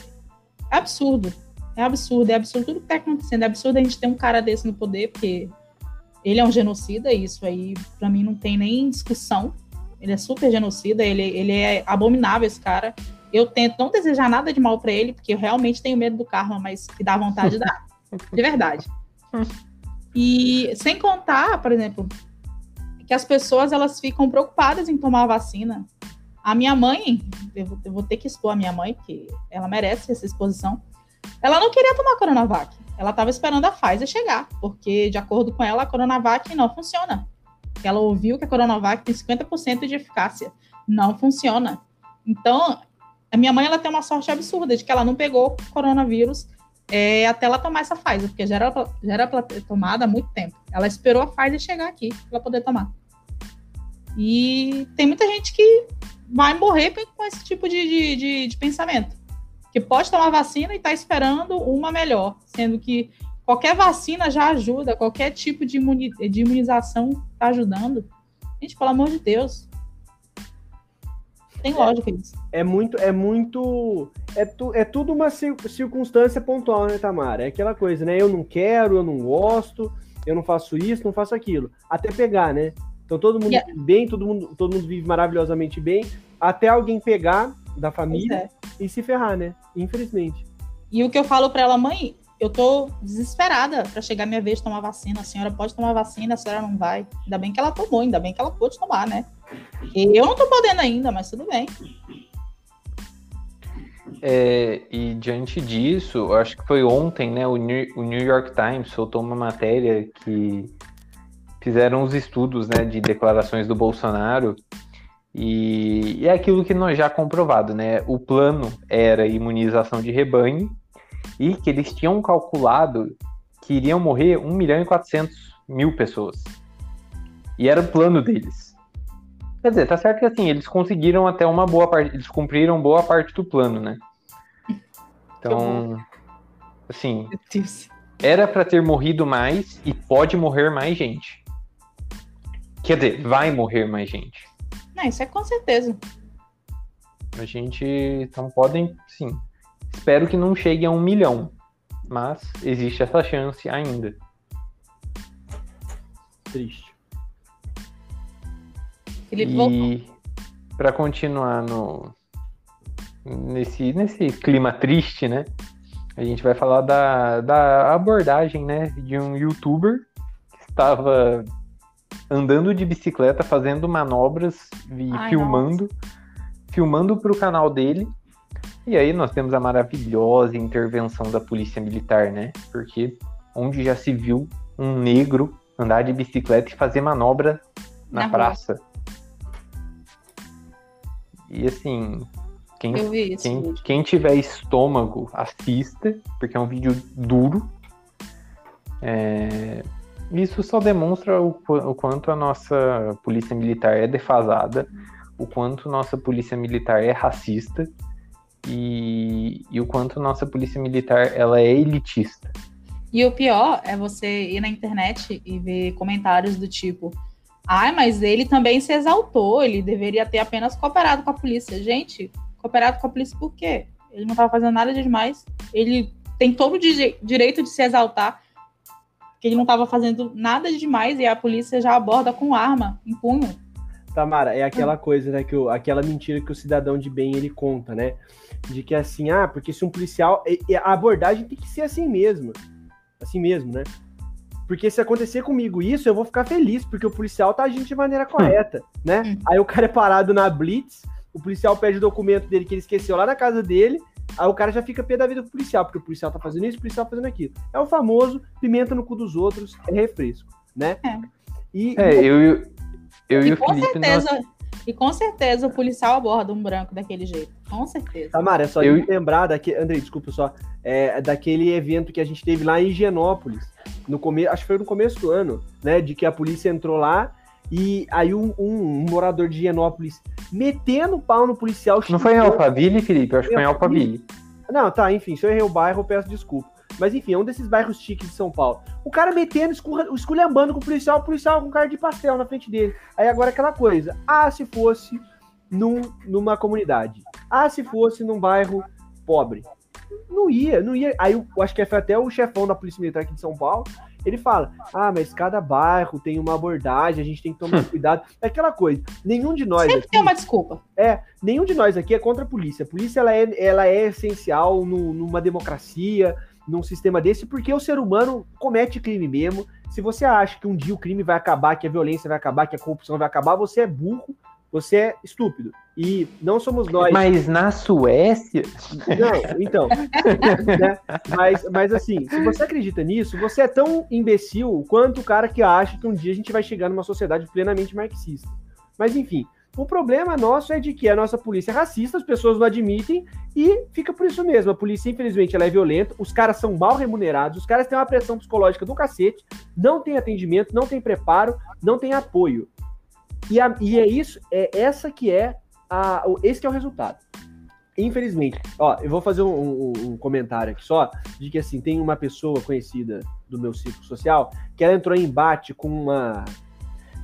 é absurdo. É absurdo, é absurdo tudo que está acontecendo. É absurdo a gente ter um cara desse no poder, porque ele é um genocida, isso aí, para mim, não tem nem discussão. Ele é super genocida, ele, ele é abominável, esse cara. Eu tento não desejar nada de mal para ele, porque eu realmente tenho medo do karma, mas que dá vontade de dar. De verdade. E sem contar, por exemplo, que as pessoas elas ficam preocupadas em tomar a vacina. A minha mãe, eu vou, eu vou ter que expor a minha mãe, porque ela merece essa exposição. Ela não queria tomar a Coronavac. Ela estava esperando a Pfizer chegar, porque, de acordo com ela, a Coronavac não funciona. Ela ouviu que a Coronavac tem 50% de eficácia. Não funciona. Então, a minha mãe ela tem uma sorte absurda de que ela não pegou coronavírus é, até ela tomar essa Pfizer, porque já era, já era tomado há muito tempo. Ela esperou a Pfizer chegar aqui para poder tomar. E tem muita gente que vai morrer com esse tipo de, de, de, de pensamento. Que pode tomar vacina e está esperando uma melhor, sendo que qualquer vacina já ajuda, qualquer tipo de, imuni de imunização está ajudando. Gente, pelo amor de Deus, tem lógica isso. É muito, é muito. É, tu, é tudo uma circunstância pontual, né, Tamara? É aquela coisa, né? Eu não quero, eu não gosto, eu não faço isso, não faço aquilo. Até pegar, né? Então todo mundo yeah. vive bem, todo mundo, todo mundo vive maravilhosamente bem, até alguém pegar da família é. E se ferrar, né? Infelizmente. E o que eu falo para ela, mãe, eu tô desesperada para chegar minha vez de tomar vacina. A senhora pode tomar vacina, a senhora não vai. Ainda bem que ela tomou, ainda bem que ela pôde tomar, né? Eu não tô podendo ainda, mas tudo bem. É, e diante disso, acho que foi ontem, né? O New, o New York Times soltou uma matéria que fizeram os estudos né, de declarações do Bolsonaro e, e é aquilo que nós já comprovado, né? O plano era imunização de rebanho e que eles tinham calculado que iriam morrer 1 milhão e 400 mil pessoas. E era o plano deles. Quer dizer, tá certo que assim, eles conseguiram até uma boa parte, eles cumpriram boa parte do plano, né? Então, assim, era para ter morrido mais e pode morrer mais gente. Quer dizer, vai morrer mais gente. Não, isso é com certeza. A gente, então podem, sim. Espero que não chegue a um milhão, mas existe essa chance ainda. Triste. Felipe voltou. E para continuar no nesse, nesse clima triste, né? A gente vai falar da, da abordagem, né, de um youtuber que estava andando de bicicleta, fazendo manobras e Ai, filmando, filmando para o canal dele. E aí nós temos a maravilhosa intervenção da polícia militar, né? Porque onde já se viu um negro andar de bicicleta e fazer manobra na, Na rua. praça. E assim, quem, isso. quem, quem tiver estômago, assista, porque é um vídeo duro. É, Isso só demonstra o, o quanto a nossa polícia militar é defasada, o quanto nossa polícia militar é racista e, e o quanto nossa polícia militar ela é elitista. E o pior é você ir na internet e ver comentários do tipo: ai, mas ele também se exaltou, ele deveria ter apenas cooperado com a polícia. Gente, cooperado com a polícia por quê? Ele não estava fazendo nada de demais. Ele tem todo o di- direito de se exaltar, que ele não estava fazendo nada de demais e a polícia já aborda com arma em punho. Tamara, é aquela coisa, né, que o- aquela mentira que o cidadão de bem ele conta, né? De que assim, ah, porque se um policial. A abordagem tem que ser assim mesmo. Assim mesmo, né? Porque se acontecer comigo isso, eu vou ficar feliz, porque o policial tá agindo de maneira correta, né? Hum. Aí o cara é parado na Blitz, o policial pede o documento dele que ele esqueceu lá na casa dele, aí o cara já fica pé da vida pro policial, porque o policial tá fazendo isso, o policial tá fazendo aquilo. É o famoso pimenta no cu dos outros, é refresco, né? É. E, É, eu, e o- eu e, E o com Felipe, nós, certeza, e com certeza o policial aborda um branco daquele jeito. Com certeza. Tamara, é só Eu- lembrar, daquele, Andrei, desculpa só, é, daquele evento que a gente teve lá em Higienópolis, no come, acho que foi no começo do ano, né, de que a polícia entrou lá e aí um, um- um morador de Higienópolis metendo o pau no policial. não foi em Alphaville, Felipe? Eu acho que foi em Alphaville. Não, tá, enfim, se eu errei o bairro, eu peço desculpa. Mas enfim, é um desses bairros chiques de São Paulo. O cara metendo, escurra- esculhambando com o policial, o policial com cara de pastel na frente dele. Aí agora aquela coisa, ah, se fosse num, numa comunidade. Ah, se fosse num bairro pobre. Não ia, não ia. Aí eu acho que foi até o chefão da Polícia Militar aqui de São Paulo. Ele fala: Ah, mas cada bairro tem uma abordagem, a gente tem que tomar cuidado. É aquela coisa. Nenhum de nós Sempre aqui, tem uma desculpa. nenhum de nós aqui é contra a polícia. A polícia ela é, ela é essencial no- numa democracia, num sistema desse, porque o ser humano comete crime mesmo. Se você acha que um dia o crime vai acabar, que a violência vai acabar, que a corrupção vai acabar, você é burro, você é estúpido. E não somos nós. Mas na Suécia, Não, então. né? mas, mas assim, se você acredita nisso, você é tão imbecil quanto o cara que acha que um dia a gente vai chegar numa sociedade plenamente marxista. Mas enfim, o problema nosso é de que a nossa polícia é racista, as pessoas não admitem e fica por isso mesmo. A polícia, infelizmente, ela é violenta, os caras são mal remunerados, os caras têm uma pressão psicológica do cacete, não tem atendimento, não tem preparo, não tem apoio. E, a- e é isso, é essa que é a, esse que é o resultado. Infelizmente, ó, eu vou fazer um, um- um comentário aqui só, de que assim, tem uma pessoa conhecida do meu círculo social, que ela entrou em embate com uma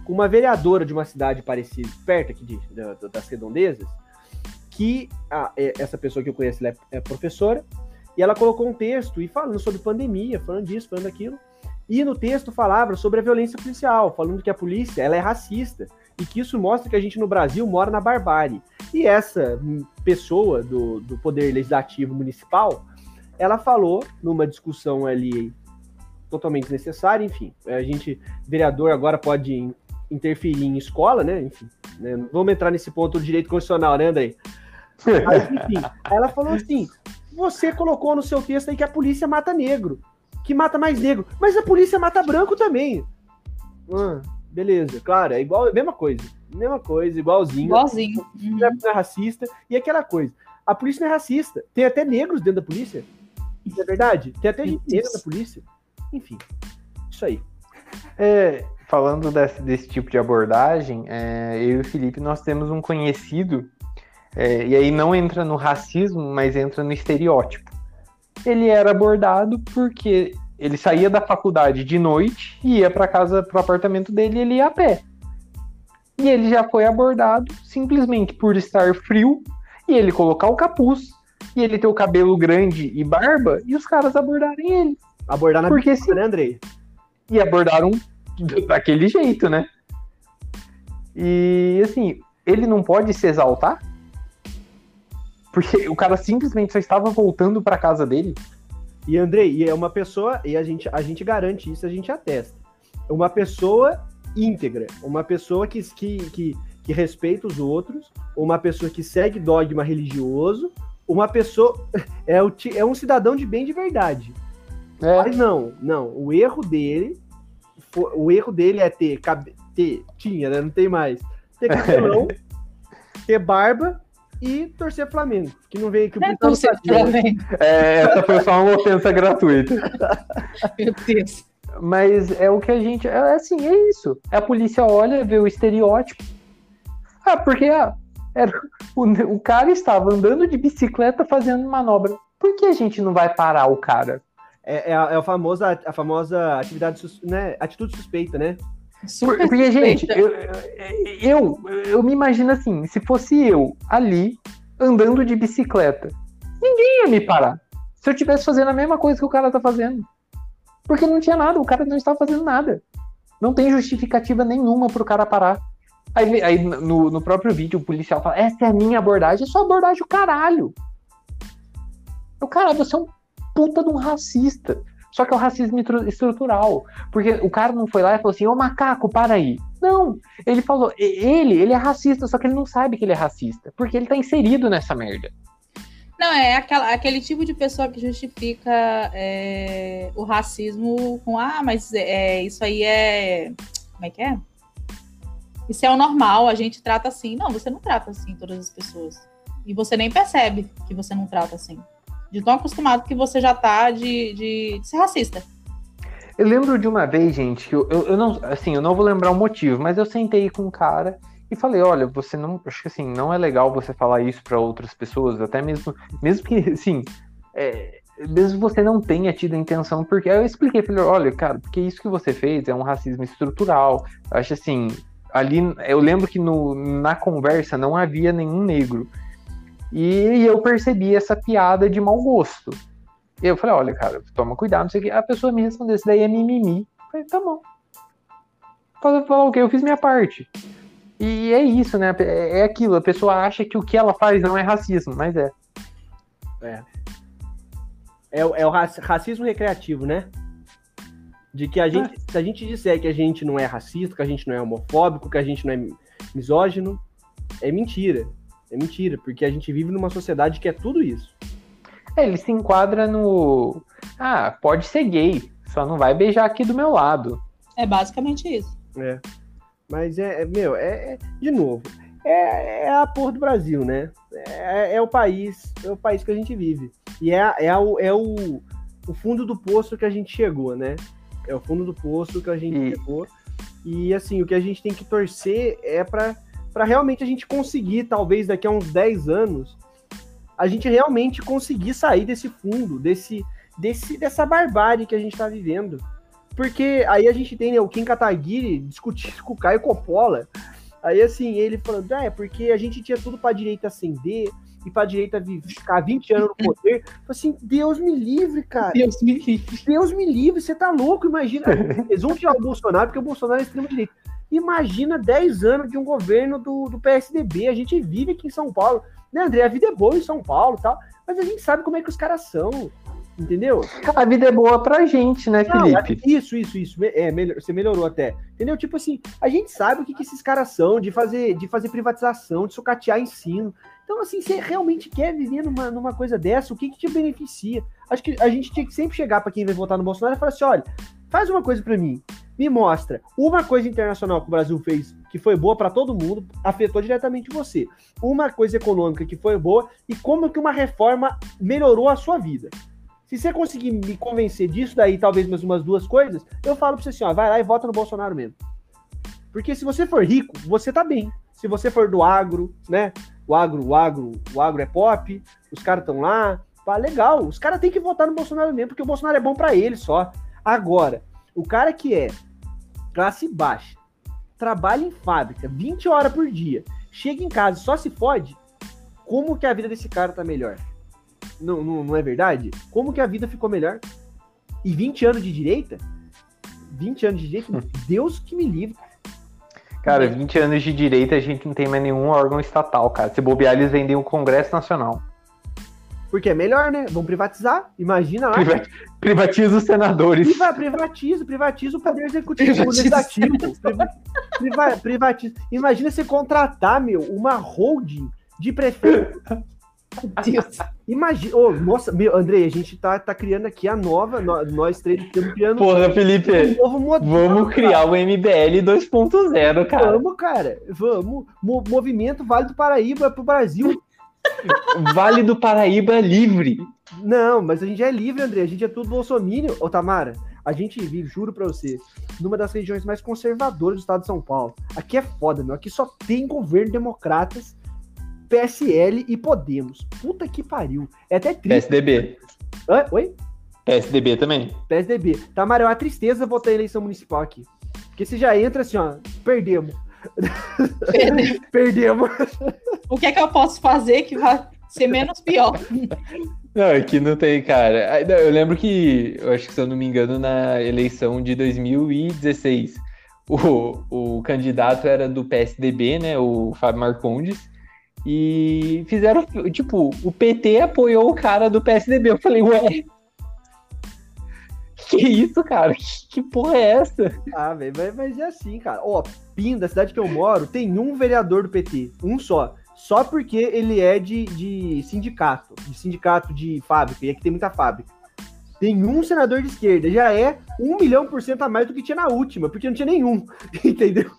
com uma vereadora de uma cidade parecida, perto aqui de, da- das redondezas, que a- é- essa pessoa que eu conheço é, é professora, e ela colocou um texto e falando sobre pandemia, falando disso, falando daquilo, e no texto falava sobre a violência policial, falando que a polícia ela é racista, e que isso mostra que a gente no Brasil mora na barbárie. E essa hum, pessoa do, do Poder Legislativo Municipal, ela falou numa discussão ali totalmente desnecessária, enfim, a gente, vereador agora pode in- interferir em escola, né, enfim, né, vamos entrar nesse ponto do direito constitucional, né, André? Mas, enfim, ela falou assim, você colocou no seu texto aí que a polícia mata negro, que mata mais negro, mas a polícia mata branco também. Ah, beleza, claro, é igual, é a mesma coisa, mesma coisa, igualzinho Igualzinho. Uhum. não é, não é racista. E aquela coisa, a polícia não é racista. Tem até negros dentro da polícia. Não é verdade? Tem até gente negra na polícia. Enfim, isso aí. É, falando desse, desse tipo de abordagem, é, eu e o Felipe, nós temos um conhecido, é, e aí não entra no racismo, mas entra no estereótipo. Ele era abordado porque ele saía da faculdade de noite e ia para casa, pro apartamento dele e ele ia a pé. E ele já foi abordado simplesmente por estar frio e ele colocar o capuz, e ele ter o cabelo grande e barba e os caras abordarem ele. Abordar na Porque pista, se- né, Andrei? E abordaram daquele jeito, né? E assim, ele não pode se exaltar? Porque o cara simplesmente só estava voltando pra casa dele. E Andrei, e é uma pessoa, e a gente, a gente garante isso, a gente atesta. Uma pessoa íntegra, uma pessoa que, que, que, que respeita os outros, uma pessoa que segue dogma religioso, uma pessoa. É, o, é um cidadão de bem de verdade. É, Mas não, não. O erro dele. O erro dele é ter. cabe- ter tinha, né? Não tem mais. Ter cabelão, ter barba e torcer Flamengo. Que não veio que o é torcer. Flamengo. é, essa foi só uma ofensa gratuita. Meu Deus. Mas é o que a gente. É assim, é isso. A polícia olha, vê o estereótipo. Ah, porque ah, era, o, o cara estava andando de bicicleta fazendo manobra. Por que a gente não vai parar o cara? É, é a, é a famosa, a famosa atividade, sus- né? Atitude suspeita, né? Super porque, gente, eu, eu, eu me imagino assim: se fosse eu ali andando de bicicleta, ninguém ia me parar. Se eu estivesse fazendo a mesma coisa que o cara tá fazendo. Porque não tinha nada, o cara não estava fazendo nada. Não tem justificativa nenhuma pro cara parar. Aí, aí no, no próprio vídeo o policial fala: essa é a minha abordagem, é sua abordagem o caralho. O cara, você é um puta de um racista. Só que é o racismo estru- estrutural. Porque o cara não foi lá e falou assim, ô macaco, para aí. Não, ele falou, ele, ele é racista, só que ele não sabe que ele é racista. Porque ele tá inserido nessa merda. Não, é aquela, aquele tipo de pessoa que justifica é, o racismo com ah, mas é, isso aí é. Como é que é? Isso é o normal, a gente trata assim. Não, você não trata assim todas as pessoas. E você nem percebe que você não trata assim. De tão acostumado que você já tá de, de, de ser racista. Eu lembro de uma vez, gente, que eu, eu, eu não, assim, eu não vou lembrar o motivo, mas eu sentei com um cara e falei, olha, você não, acho que assim, não é legal você falar isso para outras pessoas, até mesmo, mesmo que, assim, é, mesmo você não tenha tido a intenção, porque aí eu expliquei, falei, olha, cara, porque isso que você fez é um racismo estrutural, eu acho assim, ali, eu lembro que no, na conversa não havia nenhum negro, e eu percebi essa piada de mau gosto. Eu falei, olha, cara, toma cuidado, não sei o que. A pessoa me respondeu, isso daí é mimimi. Eu falei, tá bom. Falar o quê? Eu fiz minha parte. E é isso, né? É é aquilo, a pessoa acha que o que ela faz não é racismo, mas é. É, o- é o raci- racismo recreativo, né? De que a gente, se a gente disser que a gente não é racista, que a gente não é homofóbico, que a gente não é mi- misógino, é mentira. É mentira, porque a gente vive numa sociedade que é tudo isso. É, ele se enquadra no. Ah, pode ser gay, só não vai beijar aqui do meu lado. É basicamente isso. É. Mas é, é- meu, é, é- de novo, é, é a porra do Brasil, né? É, é o país, é o país que a gente vive. E é, é, o, é o, o fundo do poço que a gente chegou, né? É o fundo do poço que a gente E- chegou. E assim, o que a gente tem que torcer é para para realmente a gente conseguir, talvez daqui a uns 10 anos, a gente realmente conseguir sair desse fundo, desse, desse dessa barbárie que a gente tá vivendo. Porque aí a gente tem né, o Kim Kataguiri discutindo com o Caio Coppola. Aí assim, ele falando, ah, é porque a gente tinha tudo pra direita ascender e pra direita ficar 20 anos no poder. Assim, Deus me livre, cara. Deus me livre. Deus me livre, você tá louco, imagina. Eles vão tirar o Bolsonaro porque o Bolsonaro é extremo direita. Imagina 10 anos de um governo do, do PSDB. A gente vive aqui em São Paulo. Né, André? A vida é boa em São Paulo tal. Mas a gente sabe como é que os caras são. Entendeu? A vida é boa pra gente, né, Não, Felipe? isso, isso, isso. Me- É, melhor, você melhorou até. Entendeu? Tipo assim, a gente sabe o que, que esses caras são de fazer, de fazer privatização, de sucatear ensino. Então, assim, você realmente quer viver numa, numa coisa dessa, o que, que te beneficia? Acho que a gente tinha que sempre chegar para quem vai votar no Bolsonaro e falar assim: olha, faz uma coisa para mim. Me mostra uma coisa internacional que o Brasil fez que foi boa para todo mundo, afetou diretamente você. Uma coisa econômica que foi boa e como que uma reforma melhorou a sua vida. Se você conseguir me convencer disso daí, talvez mais umas duas coisas, eu falo pra você assim, ó, vai lá e vota no Bolsonaro mesmo. Porque se você for rico, você tá bem. Se você for do agro, né? O agro, o agro, o agro é pop, os caras estão lá, pá, legal. Os caras têm que votar no Bolsonaro mesmo, porque o Bolsonaro é bom pra ele só. Agora, o cara que é classe baixa, trabalha em fábrica 20 horas por dia, chega em casa e só se fode, como que a vida desse cara tá melhor? Não, não, não é verdade? Como que a vida ficou melhor? E 20 anos de direita? 20 anos de direita? Deus que me livre. Cara, 20 anos de direita a gente não tem mais nenhum órgão estatal, cara. Se bobear, eles vendem o Congresso Nacional. Porque é melhor, né? Vão privatizar. Imagina lá. Priva- Privatiza os senadores. Priva, privatiza, privatiza o poder executivo, Privatiza. legislativo. Priva, priva- privatiza. Imagina você contratar, meu, uma holding de prefeito. Deus. Imagina. Ô, nossa, meu, Andrei, a gente tá, tá criando aqui a nova. nó- Nós três estamos criando Porra, um Felipe, novo modelo. vamos criar o MBL 2.0, cara. Vamos, cara. Vamos. Mo- movimento Vale do Paraíba pro Brasil. Vale do Paraíba livre. Não, mas a gente é livre, André. A gente é tudo bolsominion. Ô, Tamara, a gente vive, juro pra você, numa das regiões mais conservadoras do estado de São Paulo. Aqui é foda, meu. Aqui só tem governo democratas, PSL e Podemos. Puta que pariu. É até triste. PSDB. Hã? Oi? PSDB também. PSDB. Tamara, é uma tristeza votar em eleição municipal aqui. Porque você já entra assim, ó, perdemos. Perdeu. Perdemos. O que é que eu posso fazer que vai ser menos pior? Não, aqui não tem, cara. Ah, Eu lembro que, eu acho que se eu não me engano, na eleição de 2016, o, o candidato era do PSDB, né? O Fábio Marcondes. E fizeram, tipo, o PT apoiou o cara do PSDB. Eu falei, ué. Que isso, cara? Que porra é essa? Ah, velho, mas, é assim, cara. Ó, Pinda, cidade que eu moro, tem um vereador do PT. Um só. Só porque ele é de, de sindicato. De sindicato de fábrica. E aqui tem muita fábrica. Tem um senador de esquerda. Já é um milhão por cento a mais do que tinha na última, porque não tinha nenhum. Entendeu?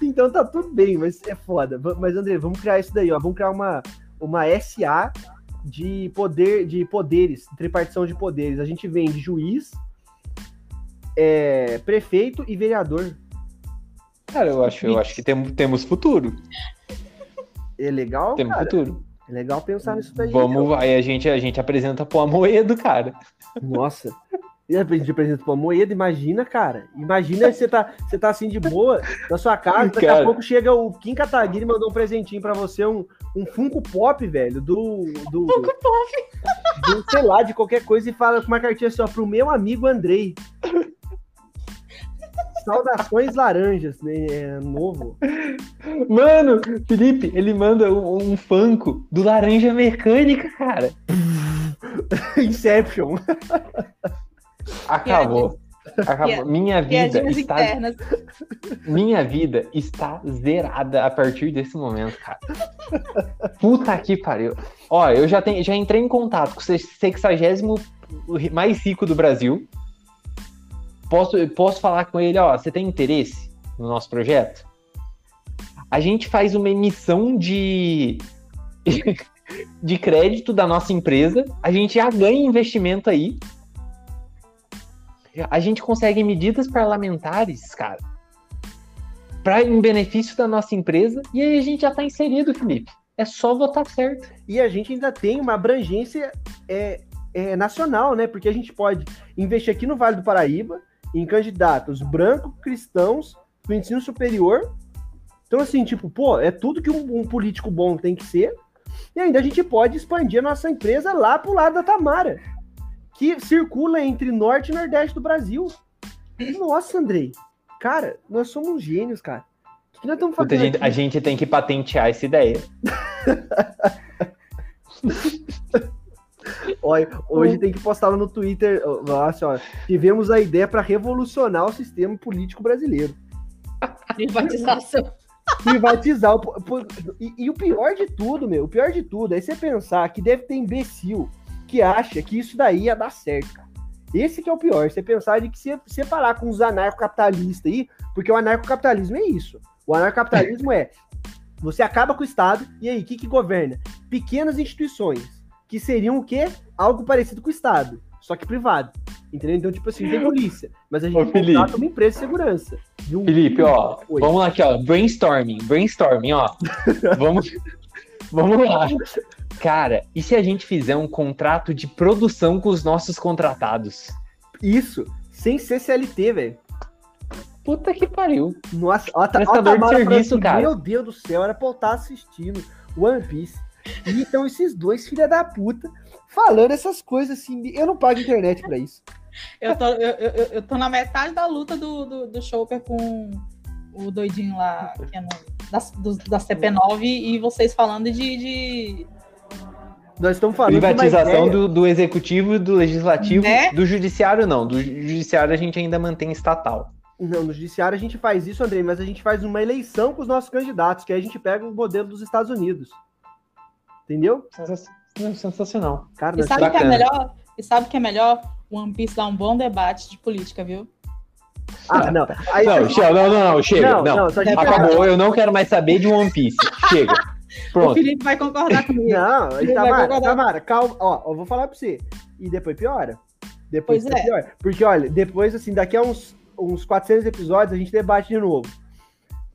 Então tá tudo bem, mas é foda. Mas, André, vamos criar isso daí, ó. Vamos criar uma, uma SA de poder, de poderes, tripartição de poderes. A gente vem de juiz, é, prefeito e vereador. Cara, eu acho, eu acho que tem- temos futuro. É legal, Temos cara. futuro. É legal pensar nisso daí. Vamos, aí a gente, a gente apresenta pro Amoedo, cara. Nossa. E a gente apresenta pra moeda, imagina, cara. Imagina você tá, você tá assim de boa na sua casa, daqui a Cara. pouco chega o Kim Kataguiri e mandou um presentinho pra você, um, um Funko Pop, velho, do, do, Funko Pop. do, sei lá, de qualquer coisa e fala com uma cartinha assim, ó, pro meu amigo Andrei. Saudações laranjas, né? É novo. Mano, Felipe, ele manda um, um Funko do Laranja Mecânica, cara. Inception. Acabou. Acabou. Minha vida está, internas. minha vida está zerada a partir desse momento, cara. Puta que pariu. Ó, eu já, tenho, já entrei em contato com o 60 mais rico do Brasil. Posso, posso falar com ele, ó, você tem interesse no nosso projeto? A gente faz uma emissão de de crédito da nossa empresa, a gente já ganha investimento aí. A gente consegue medidas parlamentares, cara, para em benefício da nossa empresa, e aí a gente já tá inserido, Felipe. É só votar certo. E a gente ainda tem uma abrangência é, é, nacional, né? Porque a gente pode investir aqui no Vale do Paraíba em candidatos brancos, cristãos, do ensino superior. Então, assim, tipo, pô, é tudo que um, um político bom tem que ser. E ainda a gente pode expandir a nossa empresa lá pro lado da Tamara, que circula entre norte e nordeste do Brasil. Nossa, Andrei. Cara, nós somos gênios, cara. O que nós estamos Puta, fazendo? a, gente, aqui? a gente tem que patentear essa ideia. Olha, hoje tem que postar lá no Twitter. Assim, ó, tivemos a ideia para revolucionar o sistema político brasileiro. Privatização. Privatizar. o, e, e o pior de tudo, meu, o pior de tudo é você pensar que deve ter imbecil que acha que isso daí ia dar certo, cara. Esse que é o pior, você pensar de que se separar com os anarcocapitalistas aí, porque o anarcocapitalismo é isso. O anarcocapitalismo é você acaba com o Estado, e aí, o que, que governa? Pequenas instituições, que seriam o quê? Algo parecido com o Estado, só que privado. Entendeu? Então, tipo assim, tem polícia, mas a Ô, gente Felipe. contrata uma empresa de segurança. viu? Felipe, ó, Oi. vamos lá aqui, ó. Brainstorming, brainstorming, ó. vamos, vamos lá. Cara, e se a gente fizer um contrato de produção com os nossos contratados? Isso, sem ser CLT, velho. Puta que pariu. Nossa, ó, tá, ó, Prestador de serviço, cara. Meu Deus do céu, era pra eu estar assistindo One Piece. E então esses dois filha da puta falando essas coisas assim. Eu não pago internet pra isso. Eu tô, eu, eu, eu tô na metade da luta do, do, do Chopper com o doidinho lá, que é no, da, do- da CP9, e vocês falando de. de- Nós estamos falando Privatização do, do executivo, do legislativo, Né? do judiciário não. Do judiciário a gente ainda mantém estatal. Não, no judiciário a gente faz isso, Andrei, mas a gente faz uma eleição com os nossos candidatos, que aí a gente pega o modelo dos Estados Unidos. Entendeu? Sensacional. Cara, E sabe o que é bacana. melhor? E sabe o que é melhor? O One Piece dá um bom debate de política, viu? Ah, não. Aí, Não, chega, não, não, não, chega. Não, Não, não, Acabou, eu não quero mais saber de One Piece. Chega. O Pronto. Felipe vai concordar comigo. Não, Tamara. Tamara, calma. Ó, eu vou falar pra você. E depois piora. Depois é. pior. Porque, olha, depois, assim, daqui a uns, uns 400 episódios, a gente debate de novo.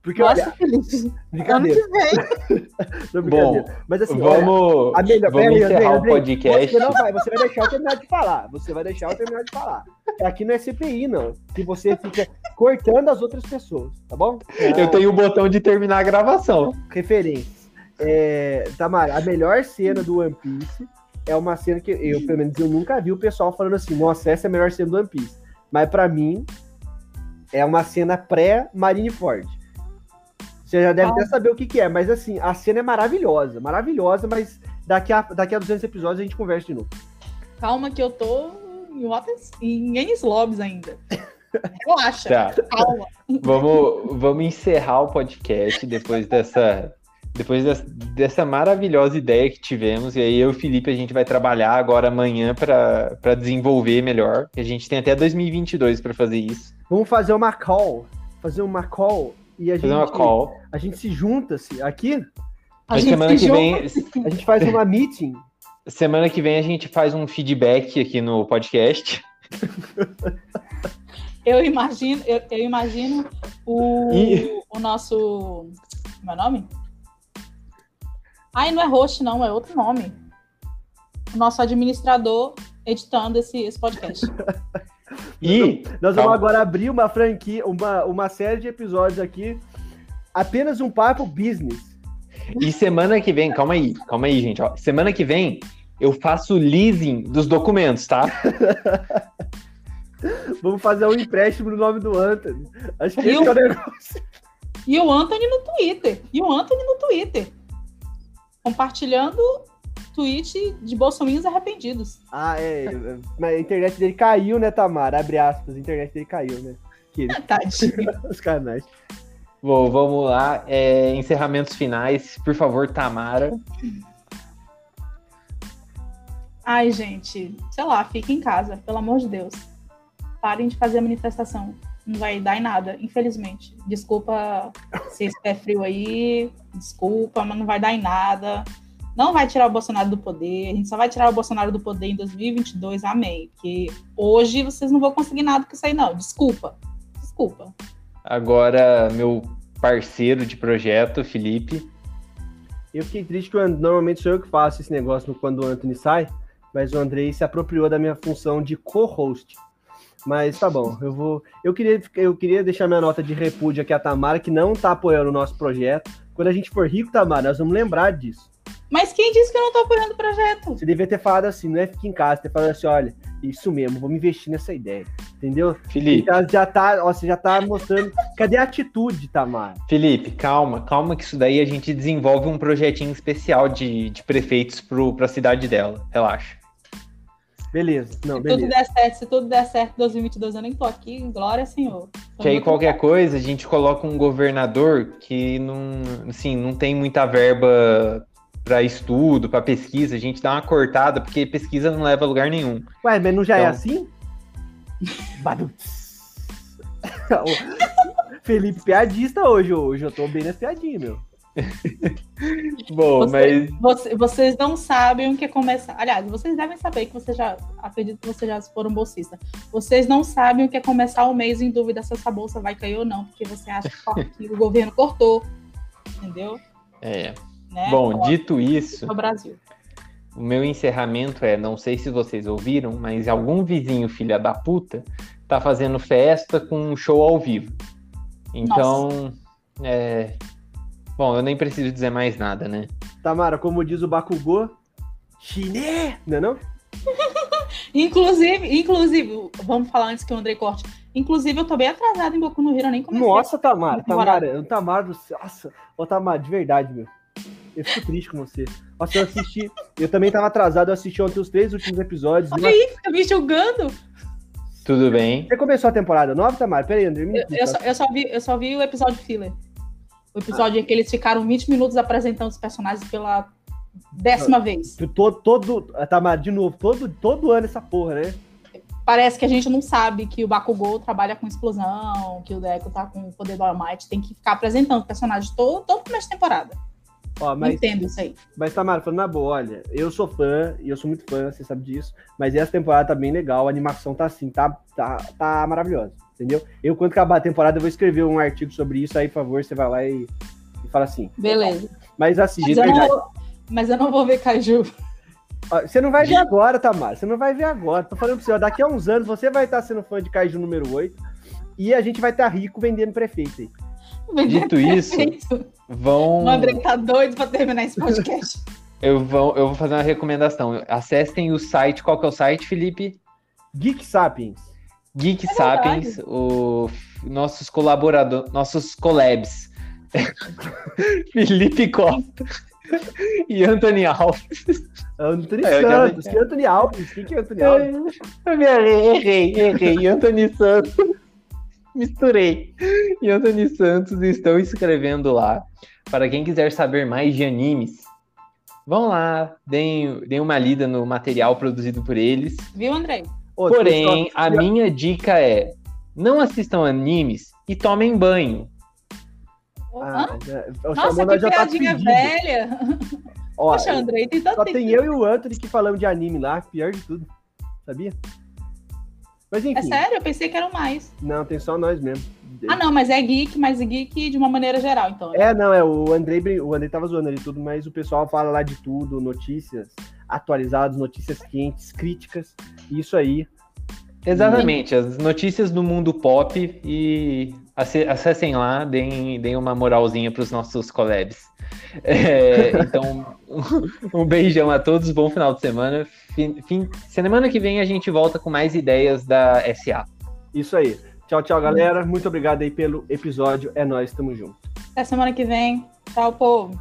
Porque, Nossa, olha, Felipe. Ano brincadeira, que vem. não, brincadeira. Mas assim, olha, Vamos, a melhor, vamos encerrar Andrei, o podcast. Você não vai, você vai deixar eu terminar de falar. Você vai deixar eu terminar de falar. Aqui não é CPI, não. Que você fica cortando as outras pessoas, tá bom? Eu tenho o botão de terminar a gravação. referências. É, Tamara, a melhor cena do One Piece é uma cena que eu, pelo menos, eu nunca vi o pessoal falando assim, nossa, essa é a melhor cena do One Piece. Mas pra mim, é uma cena pré-Marineford. Você já deve Ah. até saber o que, que é, mas assim, a cena é maravilhosa, maravilhosa, mas daqui a, daqui a 200 episódios a gente conversa de novo. Calma que eu tô em, outras, em Ennis Lobbies ainda. Relaxa. Tá. Calma. Vamos, vamos encerrar o podcast depois dessa. Depois dessa, dessa maravilhosa ideia que tivemos, e aí eu e o Felipe a gente vai trabalhar agora amanhã para desenvolver melhor. A gente tem até 2022 para fazer isso. Vamos fazer uma call, fazer uma call e a gente, Fazer uma call. a gente se junta-se aqui, A gente semana se que vem, a gente faz uma meeting semana que vem a gente faz um feedback aqui no podcast. Eu imagino, eu, eu imagino o, Ih. o nosso. Como é o nome? Ai, não é host, não, é outro nome. O nosso administrador editando esse, esse podcast. E Nós vamos agora abrir uma franquia, uma, uma série de episódios aqui. Apenas um papo business. E semana que vem, calma aí, calma aí, gente. Ó. Semana que vem eu faço leasing dos documentos, tá? Vamos fazer um empréstimo no nome do Anthony. Acho que E esse o- é o negócio. E o Anthony no Twitter. E o Anthony no Twitter. Compartilhando tweet de bolsominions arrependidos. Ah, é. Mas a internet dele caiu, né, Tamara? Abre aspas, a internet dele caiu, né? Que ele, Tadinho. os canais. Bom, vamos lá. É, encerramentos finais, por favor, Tamara. Ai, gente, sei lá, fique em casa, pelo amor de Deus. Parem de fazer a manifestação. Não vai dar em nada, infelizmente. Desculpa se esse pé frio aí, desculpa, mas não vai dar em nada. Não vai tirar o Bolsonaro do poder. A gente só vai tirar o Bolsonaro do poder em 2022, amém. Porque hoje vocês não vão conseguir nada com isso aí, não. Desculpa. Desculpa. Agora, meu parceiro de projeto, Felipe. Eu fiquei triste que And- normalmente sou eu que faço esse negócio quando o Anthony sai, mas o Andrei se apropriou da minha função de co-host. Mas tá bom, eu vou. Eu queria, eu queria deixar minha nota de repúdio aqui a Tamara, que não tá apoiando o nosso projeto. Quando a gente for rico, Tamara, nós vamos lembrar disso. Mas quem disse que eu não tô apoiando o projeto? Você devia ter falado assim, não é fique em casa, ter falado assim, olha, isso mesmo, vamos investir nessa ideia. Entendeu? Felipe, Então, já tá, ó, você já tá mostrando. Cadê a atitude, Tamara? Felipe, calma, calma que isso daí a gente desenvolve um projetinho especial de, de prefeitos para a cidade dela. Relaxa. Beleza, não, Se tudo beleza. der certo, se tudo der certo em 2022, eu nem tô aqui. Glória, Senhor. Tô Que aí qualquer coisa a gente coloca um governador que não, assim, não tem muita verba para estudo, para pesquisa, a gente dá uma cortada porque pesquisa não leva a lugar nenhum. Ué, mas não já é Então- assim? Baduts. O Felipe piadista hoje, hoje eu tô bem nas piadinhas, meu. Bom, Você- mas Você- vocês não sabem o que é começar. Aliás, vocês devem saber que vocês já. Acredito que vocês já foram bolsistas. Vocês não sabem o que é começar o mês em dúvida se essa bolsa vai cair ou não, porque você acha que que o governo cortou. Entendeu? é. Né? Bom, Ó, dito isso, no Brasil. o meu encerramento é, não sei se vocês ouviram, mas algum vizinho filha da puta tá fazendo festa com um show ao vivo. Então, é... Bom, eu nem preciso dizer mais nada, né? Tamara, como diz o Bakugou, chiné, não é não? Inclusive, inclusive, vamos falar antes que o Andrei corte. Inclusive, eu tô bem atrasado em Boku no Hero, eu nem comecei. Nossa, Tamara. Tamara, o Tamara do céu. Nossa, ô Tamara, de verdade, meu. Eu fico triste com você. Nossa, eu assisti. Eu também tava atrasado, eu assisti ontem os três últimos episódios. Olha aí, fica me julgando. Tudo bem? Você começou a temporada nova, Tamara? Pera aí, André. Me Eu, eu só, eu só vi, eu só vi o episódio filler. O episódio em que eles ficaram 20 minutos apresentando os personagens pela décima vez. todo, todo, Tamara, de novo, todo, todo ano essa porra, né? Parece que a gente não sabe que o Bakugou trabalha com explosão, que o Deco tá com o poder do All Might. Tem que ficar apresentando personagens todo, todo começo de temporada. Ó, mas, entendo isso aí. mas Tamara, falando na boa, olha, eu sou fã, e eu sou muito fã, você sabe disso, mas essa temporada tá bem legal, a animação tá assim, tá, tá, tá maravilhosa, entendeu? Eu, quando acabar a temporada, eu vou escrever um artigo sobre isso, aí, por favor, você vai lá e, e fala assim. Beleza. Mas assim, Mas eu, não verdade, vou, mas eu não vou ver Kaiju. ó, você não vai ver agora, Tamara, você não vai ver agora. Tô falando pra você, ó, daqui a uns anos você vai estar sendo fã de Kaiju número 8, e a gente vai estar rico vendendo prefeito aí. Dito isso, vão. O André tá doido pra terminar esse podcast. Eu vou, eu vou fazer uma recomendação. Acessem o site. Qual que é o site, Felipe? Geek Sapiens. Geek É Sapiens, o nossos colaboradores, nossos collabs. Felipe Costa e Anthony Alves. Anthony É, já Santos, que é Anthony Alves? Quem que é Anthony Alves? Eu me errei, errei, errei. Anthony Santos. Misturei. E Anthony Santos estão escrevendo lá. Para quem quiser saber mais de animes, vão lá, deem, deem uma lida no material produzido por eles. Viu, André? Ô, Porém, a minha dica é: não assistam animes e tomem banho. Ah, o Nossa, que já tá piadinha pedindo. velha. Ó, Poxa, Andrei, tem tanto só tempo. tem eu e o Anthony que falamos de anime lá, pior de tudo. Sabia? Mas É enfim, sério? Eu pensei que eram mais. não, tem só nós mesmo. Ah, não, mas é geek, mas geek de uma maneira geral, então. né? É, não, é o Andrei, o Andrei tava zoando ali tudo, mas o pessoal fala lá de tudo, notícias atualizadas, notícias quentes, críticas, isso aí. Exatamente, as notícias do mundo pop e ace- acessem lá, deem, deem uma moralzinha para os nossos collabs. É, então, um, um beijão a todos, bom final de semana. Fim, fim- semana que vem a gente volta com mais ideias da SA. Isso aí. Tchau, tchau, galera. Muito obrigado aí pelo episódio. É nóis, tamo junto. Até semana que vem. Tchau, povo.